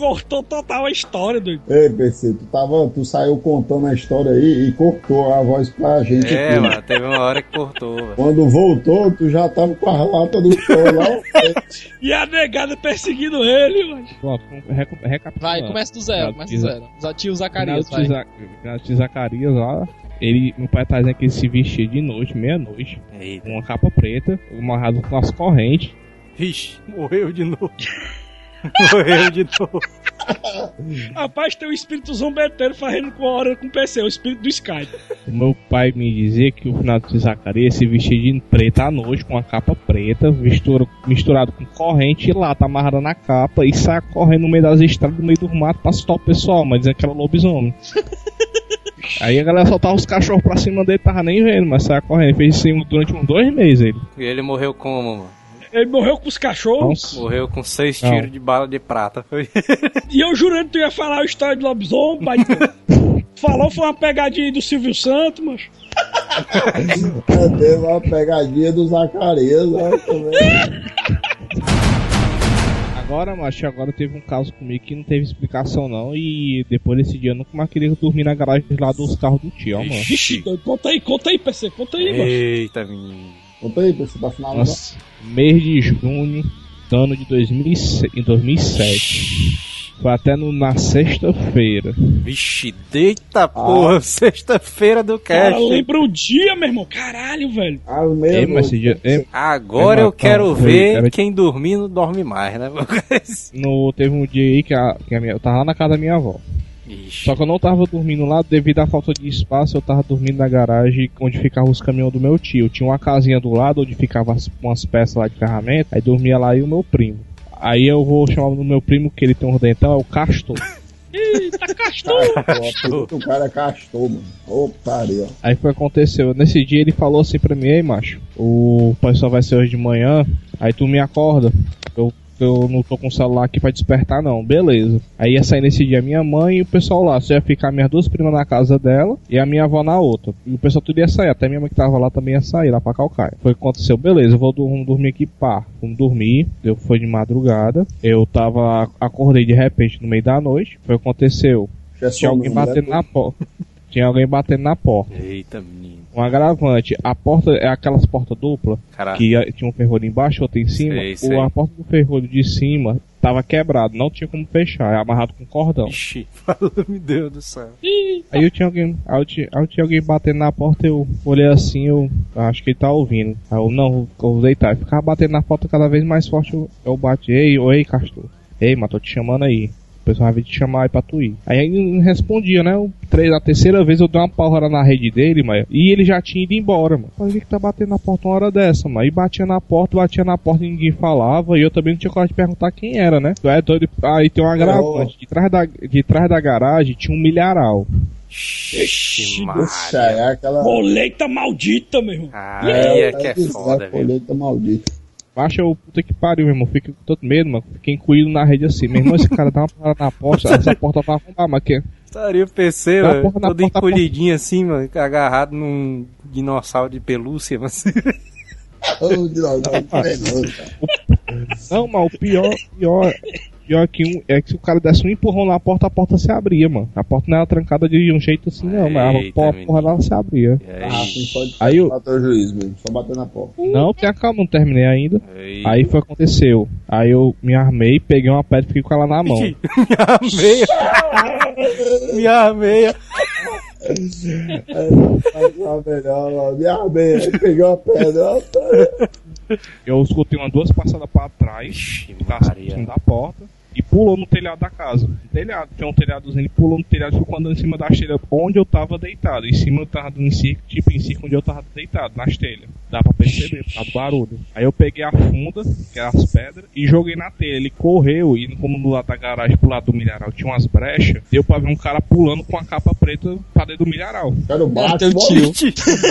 cortou total a história, doido. Ei, PC, tu, tava, tu saiu contando a história aí e cortou a voz pra gente. É, aqui. mano, teve uma hora que cortou, velho. Quando voltou, tu já tava com as latas do show lá. <laughs> E a negada perseguindo ele, mano. Recu-. Vai, começa do zero, começa do zero. Tio Zacarias, vai. Za- de Zacarias lá. Ele, meu pai tá dizendo que ele se vestia de noite, meia-noite, Eita. com uma capa preta, amarrado com as correntes. Vixe, morreu de novo. <laughs> morreu de novo. Rapaz, tem o espírito zombeteiro fazendo com a hora com o PC, o espírito do Skype. O meu pai me dizia que o final de Zacarias se vestia de preta à noite, com uma capa preta, mistura, misturado com corrente e lata amarrada na capa, e sai correndo no meio das estradas, no meio do mato, pra assustar o pessoal, mas dizendo que era lobisomem. <laughs> Aí a galera soltava os cachorros pra cima dele, tava nem vendo, mas saia correndo. Fez isso durante uns dois meses ele. E ele morreu como, mano? Ele morreu com os cachorros. Nossa. Morreu com seis Não. tiros de bala de prata. Foi. E eu jurando que tu ia falar a história de lobisomem, pai. <laughs> Falou foi uma pegadinha aí do Silvio Santos, mas. Teve uma pegadinha do Zacarias, né, também. Agora, macho, agora teve um caso comigo que não teve explicação não. E depois desse dia eu nunca mais queria dormir na garagem lá dos carros do tio, ó, mano. Doido, conta aí, conta aí, PC, conta aí, mano. Eita, menino. Conta aí, pra finalizar. Nossa, mês de junho do ano de 2006, em 2007. Foi até no, na sexta-feira. Vixe, deita porra, <laughs> sexta-feira do Cara, cast. lembra o dia, meu irmão. Caralho, velho. Às Ei, meia mas esse dia, ei, Agora É, eu Natal, quero ver era- quem dormir não dorme mais, né? <laughs> no, teve um dia aí que, a, que a minha, eu tava lá na casa da minha avó. Ixi, Só que eu não tava dormindo lá devido à falta de espaço, eu tava dormindo na garagem onde ficavam os caminhões do meu tio. Tinha uma casinha do lado onde ficavam as- umas peças lá de ferramenta, aí dormia lá e o meu primo. Aí eu vou chamar o meu primo, que ele tem um dentão, é o Castor. <laughs> Eita, castor. Pô, o cara é castor, mano. Ô, pariu. Aí foi o que aconteceu. Nesse dia ele falou assim pra mim, ei macho, o pessoal vai ser hoje de manhã, aí tu me acorda. Eu, eu não tô com o celular aqui pra despertar não, beleza. Aí ia sair nesse dia minha mãe e o pessoal lá. Só ia ficar minhas duas primas na casa dela e a minha avó na outra. E o pessoal tudo ia sair, até minha mãe que tava lá também ia sair, lá pra Calcaia. Foi o que aconteceu, beleza, eu vou vamos dormir aqui, pá. Vamos dormir, eu fui de madrugada. Eu tava, acordei de repente no meio da noite. Foi o que aconteceu. Tinha alguém batendo na porta. Tinha alguém batendo na porta. eita, menino. Um agravante. A porta é aquelas portas duplas Caralho. que tinha um ferrolho embaixo, outro em cima. Sei, sei. O, a porta do ferrolho de cima tava quebrado, não tinha como fechar, é amarrado com cordão. Ixi, <laughs> meu Deus do céu. Aí eu tinha alguém, aí eu tinha, aí eu tinha alguém batendo na porta, eu olhei assim, eu acho que ele tá ouvindo. Aí eu não, eu vou deitar. E ficava batendo na porta cada vez mais forte, eu, eu bati, ei, oi, Castor. Ei, mas tô te chamando aí. O pessoal vai te chamar aí pra tu ir. Aí ele não respondia, né? O três, a terceira vez eu dei uma paulada na rede dele, mas e ele já tinha ido embora, mano. Mas que tá batendo na porta uma hora dessa, mano? E batia na porta, batia na porta e ninguém falava. E eu também não tinha coragem de perguntar quem era, né? Tu é doido. Aí tem um agravante. De trás da, de trás da garagem tinha um milharal. Ixi, Maria. é aquela. Colheita maldita, meu irmão. Aí é que é foda, velho. Colheita maldita. Baixa o puta que pariu, meu irmão. Fica com todo medo, mano. Fiquei encolhido na rede assim. Meu irmão, esse cara dá uma parada na porta. <laughs> Essa porta vai arrumar, mas que. Estaria o PC, mano, todo encolhidinho assim, mano, agarrado num dinossauro de pelúcia, mas... Ô, dinossauro venenoso, cara. Não, mas o pior, pior, pior que um, é que se o cara desse um empurrão na porta, a porta se abria, mano. A porta não era trancada de um jeito assim, não, mas a Eita, porra, ela se abria. Ah, aí, assim pode Aí eu- bater o juiz mesmo, só bater na porta. Não, tenha calma, não terminei ainda. aí... Aí foi o que aconteceu. Aí eu me armei, peguei uma pedra e fiquei com ela na mão. Me armeia. Me ó, me armei, <laughs> peguei uma pedra. Eu escutei umas duas passadas pra trás, Ixi, da porta, e pulou no telhado da casa. Telhado, tem um telhadozinho, ele pulou no telhado e ficou andando em cima da telha onde eu tava deitado. Em cima eu tava em círculo, tipo em círculo onde eu tava deitado, nas telhas. Dá pra perceber, por causa do barulho. Aí eu peguei a funda, que era as pedras, e joguei na telha. Ele correu, e como do lado da garagem pro lado do milharal tinha umas brechas, deu pra ver um cara pulando com a capa preta pra dentro do milharal. Era o teu Batman. tio.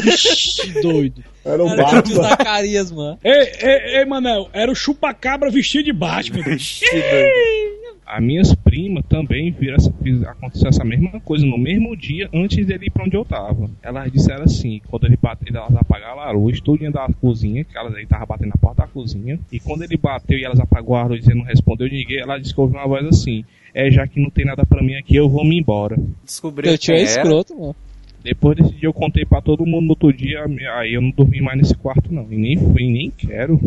Vixe, <laughs> doido. Era o Era tio Batman. Zacarias, mano. Ei, ei, ei, Manel, era o chupacabra vestido de Batman. <laughs> doido. As minhas primas também viram essa, aconteceu essa mesma coisa no mesmo dia antes dele ir pra onde eu tava. Elas disseram assim, quando ele bateu, elas apagaram a luz, tudinho da cozinha, que elas aí tava batendo na porta da cozinha. E quando ele bateu e elas apagou a luz e não respondeu ninguém, ela disse ouviu uma voz assim. é já que não tem nada pra mim aqui, eu vou me embora. Descobriu é quem era. escroto, mano. Depois desse dia eu contei pra todo mundo no outro dia, aí eu não dormi mais nesse quarto não. E nem fui, nem quero.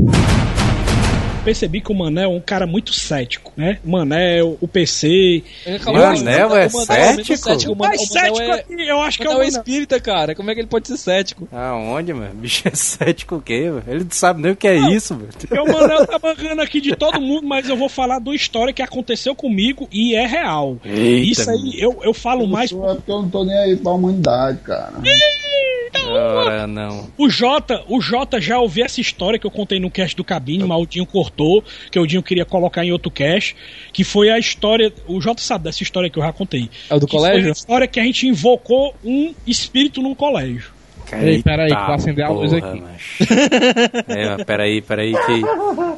Percebi que o Manel é um cara muito cético, né? O Manel, o PC. Ele Manel é o Manel cético? O Manel, Mas o Manel cético é, aqui, eu acho o que é o Manel é espírita, cara. Como é que ele pode ser cético? Aonde, mano? Bicho é cético o quê, mano? Ele não sabe nem o que é Não. isso, mano. Porque o Manel tá bancando aqui de todo mundo, mas eu vou falar de uma história que aconteceu comigo e é real. Eita, Isso aí, eu, eu falo mais. Isso é porque eu não tô nem aí pra humanidade, cara. Ora, não. O Jota, o Jota já ouviu essa história que eu contei no cast do Cabine, mas o Dinho cortou, que o Dinho queria colocar em outro cast, que foi a história. O Jota sabe dessa história que eu já contei. É o do Que Foi colégio? a história que a gente invocou um espírito no colégio. Ei, peraí, que vou acender a luz aqui. É, peraí, peraí que.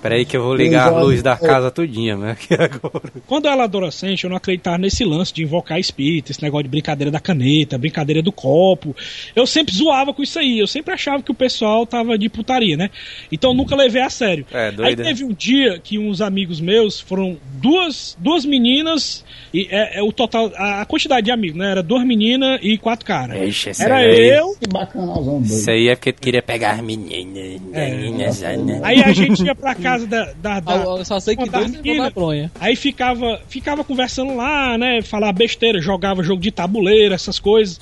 Peraí que eu vou ligar a luz da casa tudinha, agora. Quando eu era adolescente, eu não acreditava nesse lance de invocar espírito, esse negócio de brincadeira da caneta, brincadeira do copo. Eu sempre zoava com isso aí. Eu sempre achava que o pessoal tava de putaria, né? Então eu nunca levei a sério. É, Aí doido. é? teve um dia que uns amigos meus foram duas, duas meninas e é, é o total a, a quantidade de amigos, né? Era duas meninas e quatro caras. Ixi, Era aí- eu. Que doido. Isso aí é porque tu queria pegar as meninas. É. meninas, né? Aí a gente ia pra casa da, da, da- Ah, eu só sei que uma das dois levou na meninas. bronha. Aí ficava, ficava conversando lá, né? Falar besteira, jogava jogo de tabuleiro, essas coisas.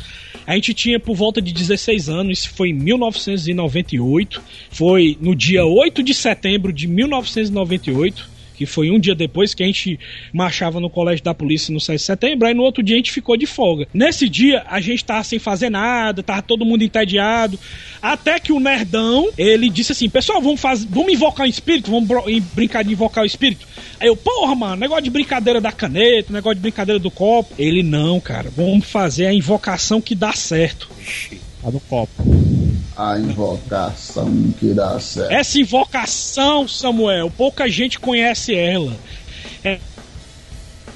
A gente tinha por volta de 16 anos, isso foi em 1998. Foi no dia 8 de setembro de 1998. Que foi um dia depois que a gente marchava no colégio da polícia no 7 de setembro, aí no outro dia a gente ficou de folga. Nesse dia a gente tava sem fazer nada, tava todo mundo entediado. Até que o nerdão, ele disse assim: Pessoal, vamos, fazer, vamos invocar o espírito, vamos brincar de invocar o espírito. Aí eu, porra, mano, negócio de brincadeira da caneta, negócio de brincadeira do copo. Ele, não, cara, vamos fazer a invocação que dá certo. Tá no copo. A invocação que dá certo. Essa invocação, Samuel, pouca gente conhece ela. É-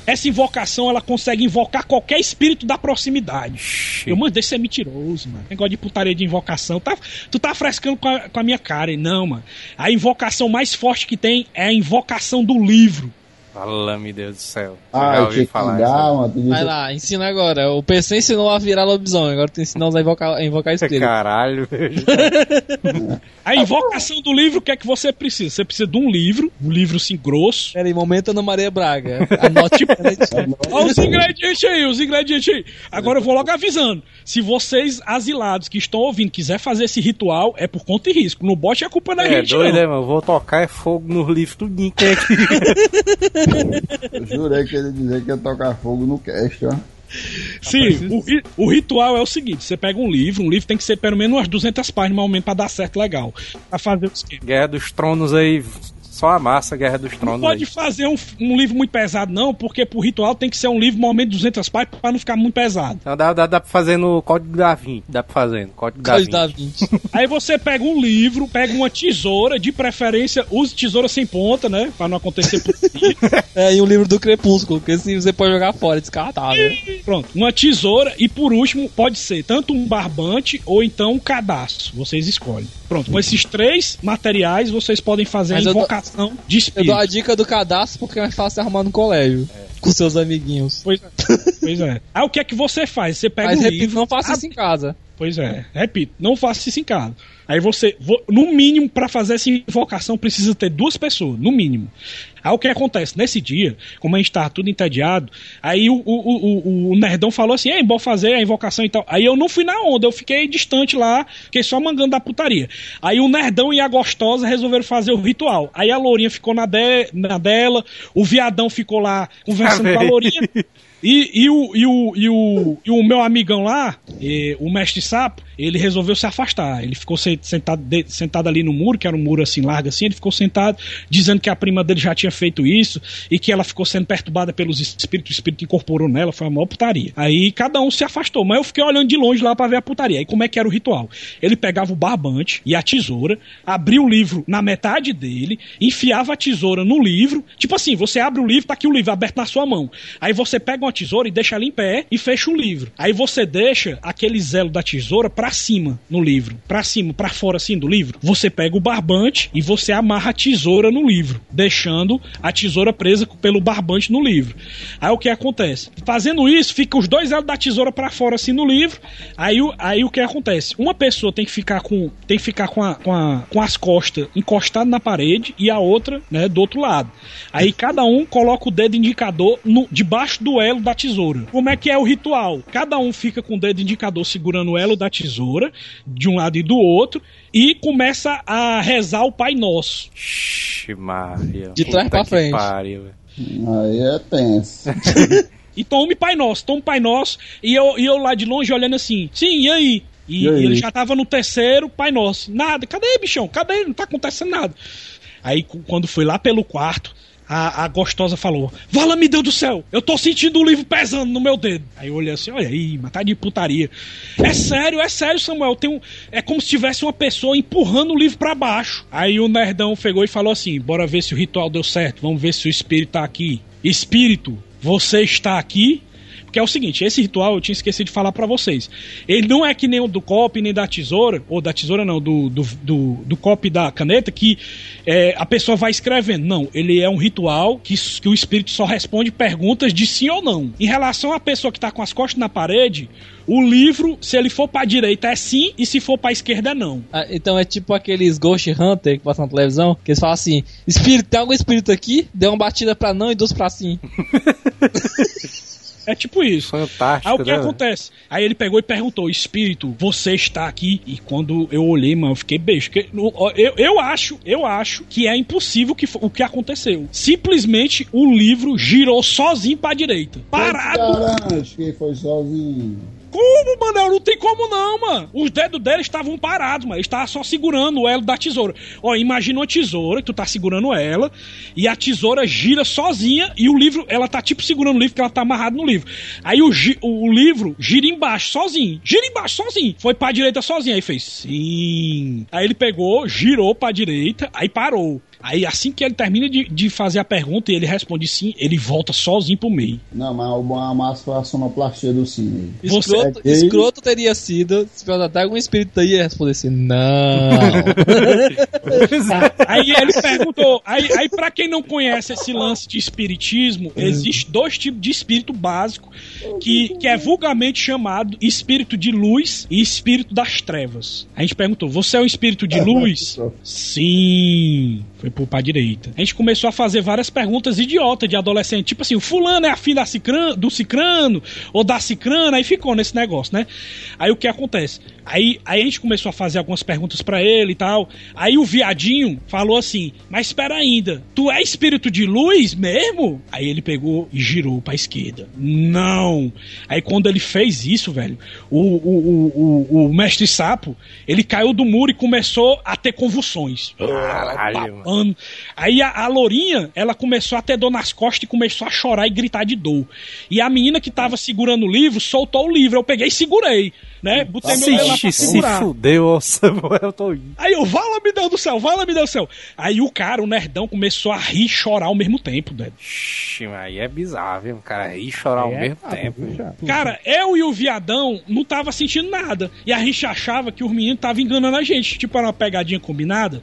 essa invocação, ela consegue invocar qualquer espírito da proximidade. Eu mandei ser mentiroso, mano. Negócio de putaria de invocação. Tá, tu tá frescando com a, com a minha cara. E não, mano. A invocação mais forte que tem é a invocação do livro. Fala, meu Deus do céu. Ah, eu ouvi tinha que falar mano. Vai lá, ensina agora. O PC ensinou a virar lobisomem, agora tu ensina a invocar, a invocar espírito. Caralho. <laughs> A invocação do livro, o que é que você precisa? Você precisa de um livro, um livro assim grosso. Peraí, momento Ana Maria Braga. <laughs> Anote Olha os ingredientes aí, os ingredientes aí. Agora eu vou logo avisando. Se vocês, asilados que estão ouvindo, quiser fazer esse ritual, é por conta e risco. Não bote a culpa na É gente, doido, não. é, mano? Eu vou tocar é fogo nos livros tudinho que tem aqui. <laughs> Eu jurei que ele dizia que ia tocar fogo no cast, ó. Sim, o, ri- o ritual é o seguinte: você pega um livro, um livro tem que ser pelo menos umas 200 páginas, normalmente, pra dar certo legal. Pra fazer o esquema. Guerra dos Tronos aí, só a massa Guerra dos Não Tronos pode aí. fazer um, um livro muito pesado, não, porque pro ritual tem que ser um livro, normalmente, 200 páginas, pra não ficar muito pesado. Então dá, dá, dá pra fazer no Código da Vinci. Dá pra fazer no Código da da Vinci. <laughs> Aí você pega um livro, pega uma tesoura, de preferência, use tesoura sem ponta, né? Pra não acontecer por <laughs> É, e um livro do Crepúsculo, que assim você pode jogar fora, descartável. Pronto, uma tesoura e por último pode ser tanto um barbante ou então um cadastro. Vocês escolhem. Pronto, com esses três materiais vocês podem fazer Mas a eu de Eu espírito. dou a dica do cadastro porque é mais fácil arrumar no colégio. Com seus amiguinhos. Pois, <laughs> pois é. Aí o que é que você faz? Você pega Mas um repito, livro. não faça isso em casa. Pois é, repito, não faça isso em casa. Aí você, vo- no mínimo, pra fazer essa invocação, precisa ter duas pessoas, no mínimo. Aí o que acontece? Nesse dia, como a gente tava tudo entediado, aí o, o, o, o- o nerdão falou assim: é bom fazer a invocação e tal. Aí eu não fui na onda, eu fiquei distante lá, fiquei só mangando da putaria. Aí o nerdão e a gostosa resolveram fazer o ritual. Aí a lourinha ficou na, de- na dela, o viadão ficou lá conversando com a lourinha. <laughs> E, e, o, e, o, e, o, e o meu amigão lá, eh, o mestre sapo, ele resolveu se afastar. Ele ficou se- sentado, de- sentado ali no muro, que era um muro assim largo assim, ele ficou sentado, dizendo que a prima dele já tinha feito isso e que ela ficou sendo perturbada pelos espíritos, o espírito incorporou nela, foi uma maior putaria. Aí cada um se afastou, mas eu fiquei olhando de longe lá pra ver a putaria. Aí como é que era o ritual? Ele pegava o barbante e a tesoura, abria o livro na metade dele, enfiava a tesoura no livro, tipo assim, você abre o livro, tá aqui o livro aberto na sua mão. Aí você pega uma tesoura e deixa ela em pé e fecha o livro. Aí você deixa aquele zelo da tesoura pra cima no livro. Pra cima, pra fora assim do livro. Você pega o barbante e você amarra a tesoura no livro, deixando a tesoura presa pelo barbante no livro. Aí o que acontece? Fazendo isso, fica os dois elos da tesoura pra fora assim no livro. Aí, o- aí o que acontece? Uma pessoa tem que ficar com tem que ficar com, a, com, a- com as costas encostadas na parede e a outra, né, do outro lado. Aí cada um coloca o dedo indicador no, debaixo do elo da tesoura. Como é que é o ritual? Cada um fica com o dedo indicador segurando o elo da tesoura, de um lado e do outro, e começa a rezar o Pai Nosso. Ixi, Maria. De trás pra frente. pariu. Aí é tenso. <laughs> E tome Pai Nosso, tome Pai Nosso, e eu, e eu lá de longe olhando assim, sim, e aí? E, E aí? ele já tava no terceiro Pai Nosso. Nada, cadê, bichão? Cadê? Não tá acontecendo nada. Aí quando foi lá pelo quarto, a, a gostosa falou: Vala me Deus do céu, eu tô sentindo o livro pesando no meu dedo. Aí eu olhei assim: olha aí, mas tá de putaria. É sério, é sério, Samuel. Tem um, é como se tivesse uma pessoa empurrando o livro pra baixo. Aí o nerdão pegou e falou assim: bora ver se o ritual deu certo, vamos ver se o espírito tá aqui. Espírito, você está aqui? Porque é o seguinte, esse ritual eu tinha esquecido de falar pra vocês. Ele não é que nem o do copo nem da tesoura, ou da tesoura não, do, do, do, do copo e da caneta, que é, a pessoa vai escrevendo. Não, ele é um ritual que, que o espírito só responde perguntas de sim ou não. Em relação à pessoa que tá com as costas na parede, o livro, se ele for pra direita é sim, e se for pra esquerda é não. Ah, então é tipo aqueles Ghost Hunter que passam na televisão, que eles falam assim: Espírito, tem algum espírito aqui? Deu uma batida pra não e duas pra sim. <laughs> É tipo isso. Fantástico, Aí o que né, acontece? Aí ele pegou e perguntou: Espírito, você está aqui? E quando eu olhei, mano, eu fiquei beijo. porque Eu, eu acho, eu acho que é impossível que, o que aconteceu. Simplesmente o livro girou sozinho pra direita. Parado. Garante que foi sozinho. Como, mano? Não tem como não, mano. Os dedos dele estavam parados, mano. Estava só segurando o elo da tesoura. Ó, imagina uma tesoura, que tu tá segurando ela, e a tesoura gira sozinha, e o livro, ela tá tipo segurando o livro, que ela tá amarrada no livro. Aí o, o livro gira embaixo, sozinho. Gira embaixo, sozinho. Foi pra direita sozinho. Aí fez sim. Aí ele pegou, girou pra direita, aí parou. Aí assim que ele termina de, de fazer a pergunta e ele responde sim, ele volta sozinho pro meio. Não, mas o bom massa foi a sonoplastia do sim. Você Escroto, é escroto teria sido se até algum espírito aí ia responder assim: Não. <laughs> Aí ele perguntou. Aí, aí para quem não conhece esse lance de espiritismo, existe dois tipos de espírito básico que, que é vulgarmente chamado espírito de luz e espírito das trevas. A gente perguntou: você é um espírito de luz? Sim. Foi pro pra direita. A gente começou a fazer várias perguntas idiotas de adolescente, tipo assim, o fulano é a filha da cicrano, do cicrano ou da cicrana, aí ficou nesse negócio, né? Aí o que acontece? Aí, aí a gente começou a fazer algumas perguntas pra ele e tal. Aí o viadinho falou assim: Mas espera ainda, tu é espírito de luz mesmo? Aí ele pegou e girou pra esquerda. Não! Aí quando ele fez isso, velho, o, o, o, o, o mestre sapo ele caiu do muro e começou a ter convulsões. Caralho, Aí a, a lourinha, ela começou a ter dor nas costas e começou a chorar e gritar de dor. E a menina que tava segurando o livro soltou o livro. Eu peguei e segurei, né? Botei meu dedo se fudeu, ô <laughs> Samuel, tô indo. Aí eu, vala me Deus do céu, vala me Deus do céu. Aí o cara, o nerdão, começou a rir e chorar ao mesmo tempo, velho. Ixi, mas aí é bizarro, viu? O cara rir e chorar ao É, mesmo ah, tempo. Cara, eu e o viadão não tava sentindo nada. E a gente achava que os meninos estavam enganando a gente. Tipo, era uma pegadinha combinada.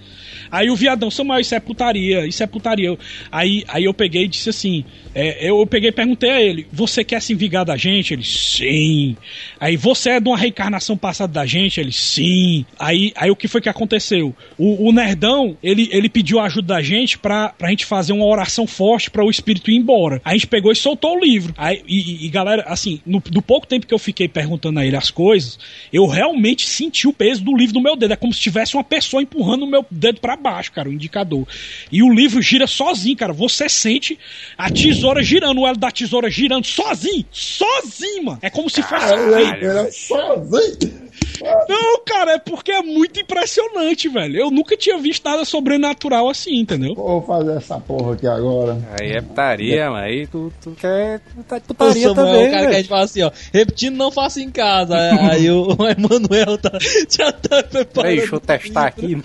Aí o viadão, Samuel, isso é putaria, isso é putaria. Aí, aí eu peguei e disse assim: é, eu peguei e perguntei a ele: Você quer se vingar da gente? Ele, sim. Aí você é de uma reencarnação passada da gente? Ele, sim. Aí, aí o que foi que aconteceu? O, o nerdão, ele, ele pediu ajuda da gente pra, pra gente fazer uma oração forte pra o espírito ir embora. Aí a gente pegou e soltou o livro. Aí, e, e- galera, assim, no, do pouco tempo que eu fiquei perguntando a ele as coisas, eu realmente senti o peso do livro no meu dedo. É como se tivesse uma pessoa empurrando o meu dedo pra baixo, cara, o indicador. E o livro gira sozinho, cara. Você sente a tesoura girando, o elo da tesoura girando sozinho. Sozinho, mano. É como se fosse. Ele era sozinho. Não, cara, é porque é muito impressionante, velho. Eu nunca tinha visto nada sobrenatural assim, entendeu? Vou fazer essa porra aqui agora. Aí é putaria, mas aí tu, tu quer tu tá putaria Samuel, também, o cara que a velho. gente fala assim, ó, repetindo não faça em casa. Aí o, <laughs> o Emanuel tá, já tá preparado. Deixa eu testar aqui.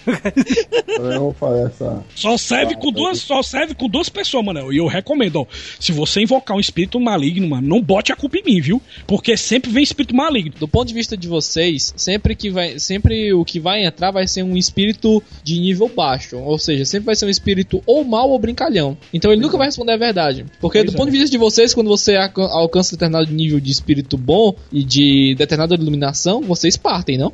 Eu vou fazer essa. Só serve com duas, só serve com duas pessoas, mano. E eu recomendo, ó. Se você invocar um espírito maligno, mano, não bote a culpa em mim, viu? Porque sempre vem espírito maligno. Do ponto de vista de vocês, sempre que vai, sempre o que vai entrar vai ser um espírito de nível baixo, ou seja, sempre vai ser um espírito ou mal ou brincalhão. Então ele nunca vai responder a verdade, porque Pois do é. ponto de vista de vocês, quando você alca- alcança determinado nível de espírito bom e de determinada iluminação, vocês partem, não?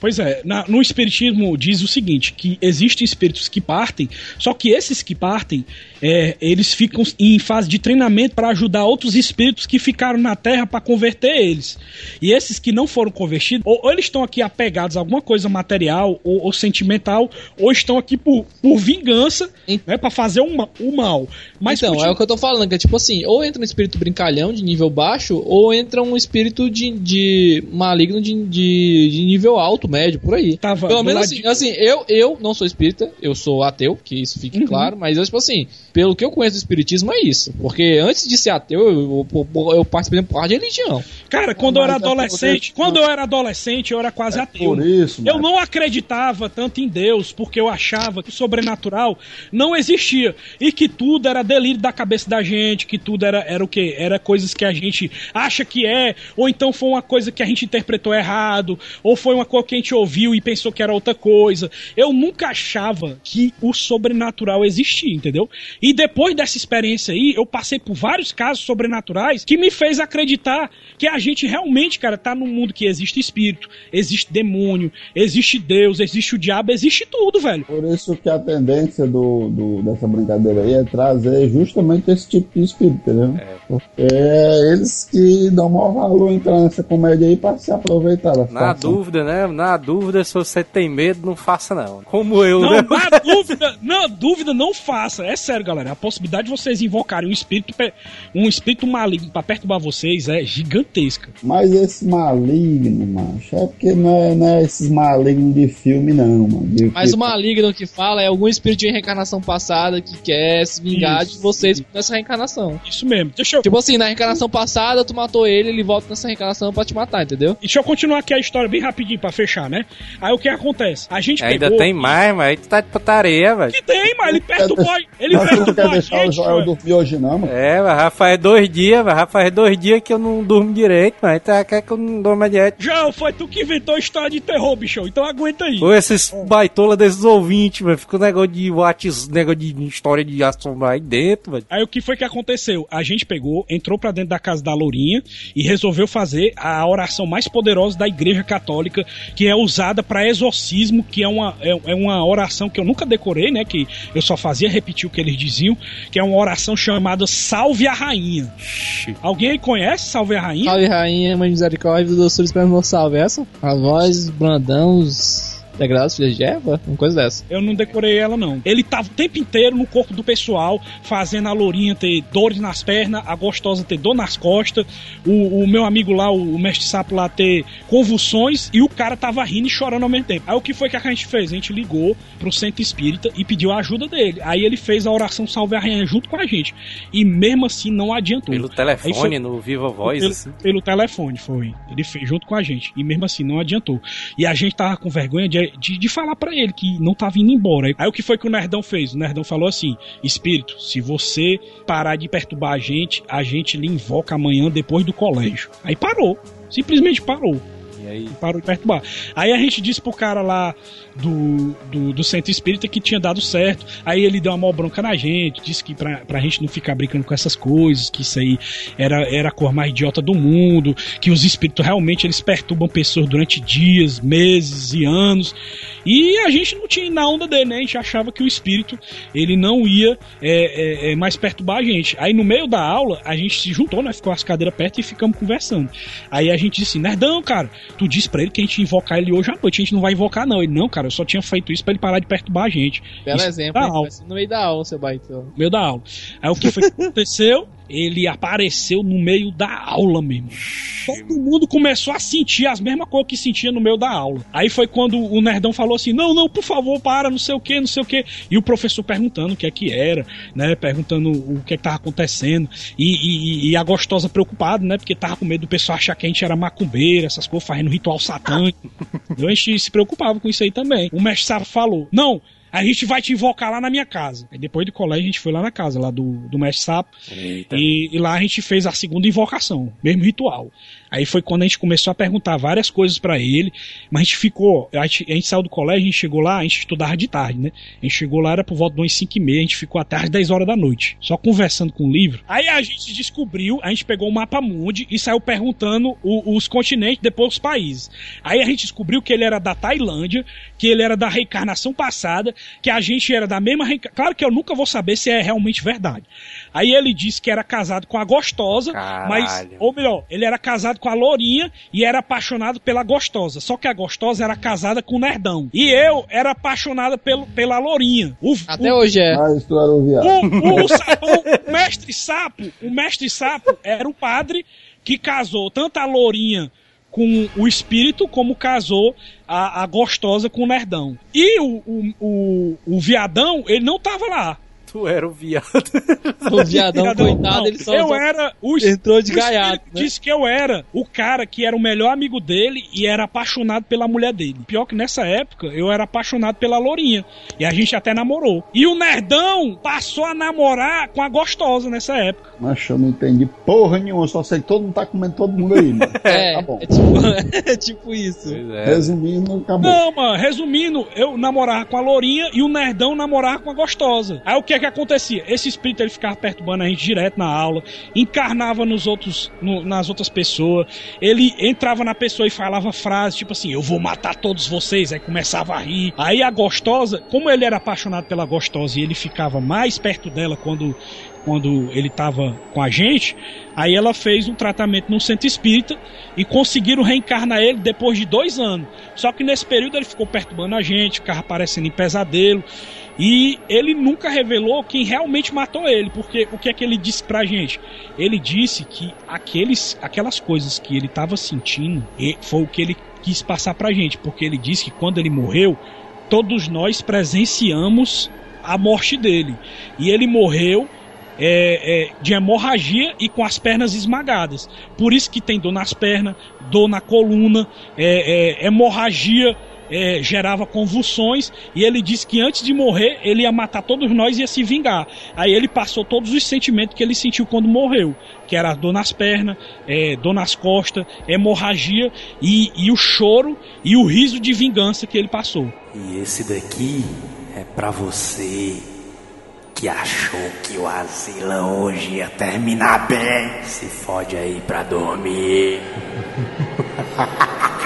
Pois é, na- no Espiritismo diz o seguinte: que existem espíritos que partem, só que esses que partem, é, eles ficam em fase de treinamento para ajudar outros espíritos que ficaram na Terra para converter eles. E esses que não foram convertidos, ou, ou eles estão aqui apegados a alguma coisa material ou, ou sentimental, ou estão aqui por, por vingança, né, para fazer o, ma- o mal. Mas então, continua- é o que eu tô falando, que é tipo assim, ou entra um espírito brincalhão de nível baixo, ou entra um espírito de, de maligno de, de, de nível alto, médio, por aí. Tava Pelo menos assim, assim, eu, eu não sou espírita, eu sou ateu, que isso fique Uhum. claro, mas eu, tipo assim, pelo que eu conheço do espiritismo é isso. Porque antes de ser ateu, eu, eu, eu participei de uma parte de religião. Cara, quando eu era é por adolescente, quando eu era adolescente, eu era quase ateu. Por isso, Eu não acreditava tanto em Deus, porque eu achava que o sobrenatural não existia. E que tudo era delírio da cabeça da gente, que tudo era, era o quê? Era coisas que a gente acha que é, ou então foi uma coisa que a gente interpretou errado, ou foi uma coisa que a gente ouviu e pensou que era outra coisa. Eu nunca achava que o sobrenatural existia, entendeu? E depois dessa experiência aí, eu passei por vários casos sobrenaturais que me fez acreditar que a gente realmente, cara, tá num mundo que existe espírito, existe demônio, existe Deus, existe o diabo, existe tudo, velho. Por isso que a tendência do, do- dessa brincadeira aí é trazer justamente esse tipo de espírito, entendeu? Porque é eles que dão maior valor entrar nessa comédia aí pra se aproveitar Na situação. dúvida, né? Na dúvida, se você tem medo, não faça não. Como eu, Não, né? na dúvida, na dúvida, não faça. É sério, galera. A possibilidade de vocês invocarem um espírito, um espírito maligno pra perturbar vocês é gigantesca. Mas esse maligno, macho, é porque não é, não é esses malignos de filme, não, mano. De- Mas que- o maligno que fala é algum espírito de reencarnação passada que quer se vingar Isso. de vocês nessa reencarnação. Isso mesmo. Deixa eu, Tipo assim, na reencarnação passada, tu matou ele, ele volta nessa reencarnação pra te matar, entendeu? deixa eu continuar aqui a história bem rapidinho pra fechar, né? Aí o que acontece? A gente Ainda pegou... tem mais, mas aí tu tá de putaria, velho. Que tem, mas ele perturbou, ele não perturbou quer a deixar o gente, Joel velho. dormir hoje, não, mano? É, mas já faz dois dias, mas já faz dois dias que eu não durmo direito, mas tá, quer que eu não durma direito. Joel, foi tu que inventou a história de terror, bicho. Então aguenta aí. Ou esses baitola desses ouvintes, velho. Fica um negócio de Whats, negócio de história de assombrar aí dentro, velho. Aí o que foi que aconteceu? A gente pegou, entrou pra dentro da casa da Lourinha e resolveu fazer a oração mais poderosa da Igreja Católica, que é usada pra exorcismo, que é uma, é, é uma oração que eu nunca decorei, né? Que eu só fazia repetir o que eles diziam, que é uma oração chamada Salve a Rainha. Alguém aí conhece Salve a Rainha? Salve, rainha, mãe de misericórdia, doçura esperando salve essa? A voz, brandãos, degraus, filha de Eva? Uma coisa dessa. Eu não decorei ela, não. Ele tava o tempo inteiro no corpo do pessoal, fazendo a lourinha ter dores nas pernas, a gostosa ter dor nas costas, o, o meu amigo lá, o, o mestre sapo lá, ter convulsões, e o cara tava rindo e chorando ao mesmo tempo. Aí o que foi que a gente fez? A gente ligou pro centro espírita e pediu a ajuda dele. Aí ele fez a oração Salve a Rainha junto com a gente. E mesmo assim não adiantou. Pelo telefone, foi- no Viva Voz, pelo, assim. pelo telefone, foi. Ele fez junto com a gente. E mesmo assim, não adiantou. E a gente tava com vergonha de, de, de falar pra ele que não tava indo embora. Aí o que foi que o Nerdão fez? O Nerdão falou assim: Espírito, se você parar de perturbar a gente, a gente lhe invoca amanhã depois do colégio. Aí parou. Simplesmente parou. E aí, Parou de perturbar. Aí a gente disse pro cara lá do, do, do centro espírita que tinha dado certo. Aí ele deu uma mó bronca na gente, disse que pra, pra gente não ficar brincando com essas coisas, que isso aí era, era a cor mais idiota do mundo, que os espíritos realmente eles perturbam pessoas durante dias, meses e anos. E a gente não tinha na onda dele, né? A gente achava que o espírito ele não ia é, é, é, mais perturbar a gente. Aí no meio da aula, a gente se juntou, né? Ficou as cadeiras perto e ficamos conversando. Aí a gente disse, Nerdão, cara, tu disse pra ele que a gente ia invocar ele hoje à noite. A gente não vai invocar, não. Ele, não, cara, eu só tinha feito isso pra ele parar de perturbar a gente. Belo Isso exemplo, no meio da aula, seu baitão. No meio da aula. Aí o que foi que <laughs> aconteceu? Ele apareceu no meio da aula mesmo. Todo mundo começou a sentir as mesmas coisas que sentia no meio da aula. Aí foi quando o nerdão falou assim: não, não, por favor, para, não sei o que, não sei o que. E o professor perguntando o que é que era, né? Perguntando o que é que tava acontecendo. E, e- e a gostosa preocupada, né? Porque tava com medo do pessoal achar que a gente era macumbeira, essas coisas, fazendo ritual satânico. <laughs> Então a gente se preocupava com isso aí também. O mestre Safo falou: não. A gente vai te invocar lá na minha casa. Aí depois do colégio a gente foi lá na casa, lá do, do mestre Sapo. E, e lá a gente fez a segunda invocação, mesmo ritual. Aí foi quando a gente começou a perguntar várias coisas pra ele, mas a gente ficou, a gente, a gente saiu do colégio, a gente chegou lá, a gente estudava de tarde, né? A gente chegou lá, era por volta de umas 5 e meia, a gente ficou até às 10 horas da noite, só conversando com o livro. Aí a gente descobriu, a gente pegou o mapa mundi e saiu perguntando o- os continentes, depois os países. Aí a gente descobriu que ele era da Tailândia, que ele era da reencarnação passada, que a gente era da mesma reencarnação. Claro que eu nunca vou saber se é realmente verdade. Aí ele disse que era casado com a gostosa, mas, Caralho. ou melhor, ele era casado com a lourinha e era apaixonado pela gostosa. Só que a gostosa era casada com o nerdão. E eu era apaixonada pelo, pela lourinha. O, Até o- hoje é. Ah, isso era um viado. o, o, o mestre sapo, o mestre sapo era o padre que casou tanto a lourinha com o espírito como casou a, a gostosa com o nerdão. E o, o, o, o viadão, ele não tava lá. Tu era o viado. O viadão, Viadão, coitado, não. ele só, eu só era o entrou de gaiato, né? Disse que eu era o cara que era o melhor amigo dele e era apaixonado pela mulher dele. Pior que nessa época eu era apaixonado pela Lourinha. E a gente até namorou. E o Nerdão passou a namorar com a gostosa nessa época. Mas eu não entendi porra nenhuma, só sei que todo mundo tá comendo todo mundo aí, mano. É, Tá bom. é tipo, <laughs> é tipo isso. É. Resumindo, acabou. Não, mano, resumindo, eu namorava com a Lourinha e o Nerdão namorava com a gostosa. Aí o que é que acontecia? Esse espírito ele ficava perturbando a gente direto na aula, encarnava nos outros, no- nas outras pessoas. Ele entrava na pessoa e falava frases tipo assim: Eu vou matar todos vocês. Aí começava a rir. Aí a gostosa, como ele era apaixonado pela gostosa e ele ficava mais perto dela quando quando ele estava com a gente, aí ela fez um tratamento no centro espírita e conseguiram reencarnar ele depois de dois anos. Só que nesse período ele ficou perturbando a gente, ficava aparecendo em pesadelo. E ele nunca revelou quem realmente matou ele, porque o que é que ele disse pra gente? Ele disse que aqueles, aquelas coisas que ele estava sentindo foi o que ele quis passar pra gente, porque ele disse que quando ele morreu, todos nós presenciamos a morte dele. E ele morreu é, é, de hemorragia e com as pernas esmagadas. Por isso que tem dor nas pernas, dor na coluna, é, é, hemorragia. É, gerava convulsões e ele disse que antes de morrer ele ia matar todos nós e ia se vingar. Aí ele passou todos os sentimentos que ele sentiu quando morreu, que era dor nas pernas, é, dor nas costas, hemorragia e, e o choro e o riso de vingança que ele passou. E esse daqui é pra você que achou que o Asila hoje ia terminar bem. Se fode aí pra dormir. <laughs>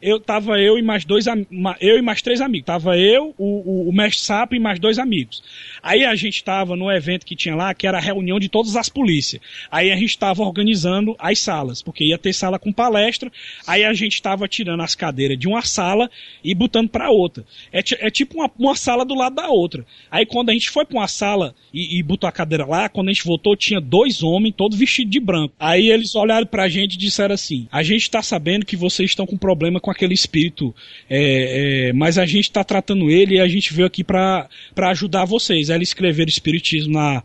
Eu tava eu e mais dois eu e mais três amigos. Tava eu, o, o, o mestre Sapo e mais dois amigos. Aí a gente tava no evento que tinha lá, que era a reunião de todas as polícias. Aí a gente tava organizando as salas, porque ia ter sala com palestra. Aí a gente tava tirando as cadeiras de uma sala e botando pra outra. É, é tipo uma, uma sala do lado da outra. Aí quando a gente foi pra uma sala e, e botou a cadeira lá, quando a gente voltou, tinha dois homens, todos vestidos de branco. Aí eles olharam pra gente e disseram assim: A gente tá sabendo que vocês estão com problema com aquele espírito, é, é, mas a gente tá tratando ele e a gente veio aqui pra ajudar vocês. Aí eles escreveram espiritismo na,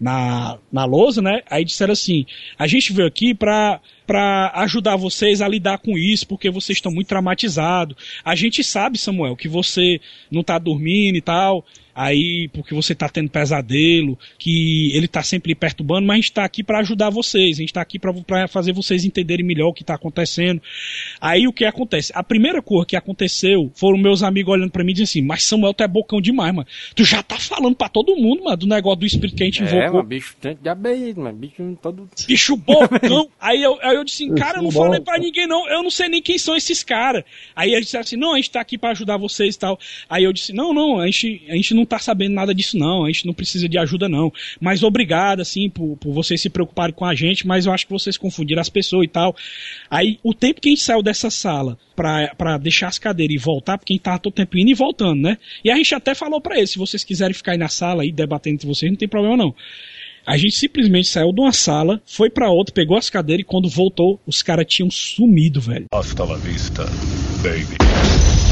na, na lousa, né? Aí disseram assim: a gente veio aqui pra, pra ajudar vocês a lidar com isso, porque vocês estão muito traumatizados. A gente sabe, Samuel, que você não tá dormindo e tal. Aí, porque você tá tendo pesadelo, que ele tá sempre lhe perturbando, mas a gente tá aqui pra ajudar vocês, a gente tá aqui pra pra fazer vocês entenderem melhor o que tá acontecendo. Aí o que acontece? A primeira coisa que aconteceu foram meus amigos olhando pra mim e dizendo assim: Mas Samuel, tu é bocão demais, mano. Tu já tá falando pra todo mundo, mano, do negócio do espírito que a gente invocou É, mas bicho de abelha, mas bicho todo. Bicho <laughs> bocão. aí, eu, aí eu disse assim, cara, eu não falei pra ninguém não, eu não sei nem quem são esses caras. Aí eles disseram assim, não, a gente tá aqui pra ajudar vocês e tal. Aí eu disse, não, não, a gente, a gente não tá sabendo nada disso não, a gente não precisa de ajuda não. Mas obrigado, assim, por, por vocês se preocuparem com a gente, mas eu acho que vocês confundiram as pessoas e tal. Aí, o tempo que a gente saiu dessa sala pra deixar as cadeiras e voltar, porque a gente tava todo tempo indo e voltando, né? E a gente até falou pra eles, se vocês quiserem ficar aí na sala aí, debatendo entre vocês, não tem problema não. A gente simplesmente saiu de uma sala, foi pra outra, pegou as cadeiras e quando voltou, os caras tinham sumido, velho. Hasta la vista, baby.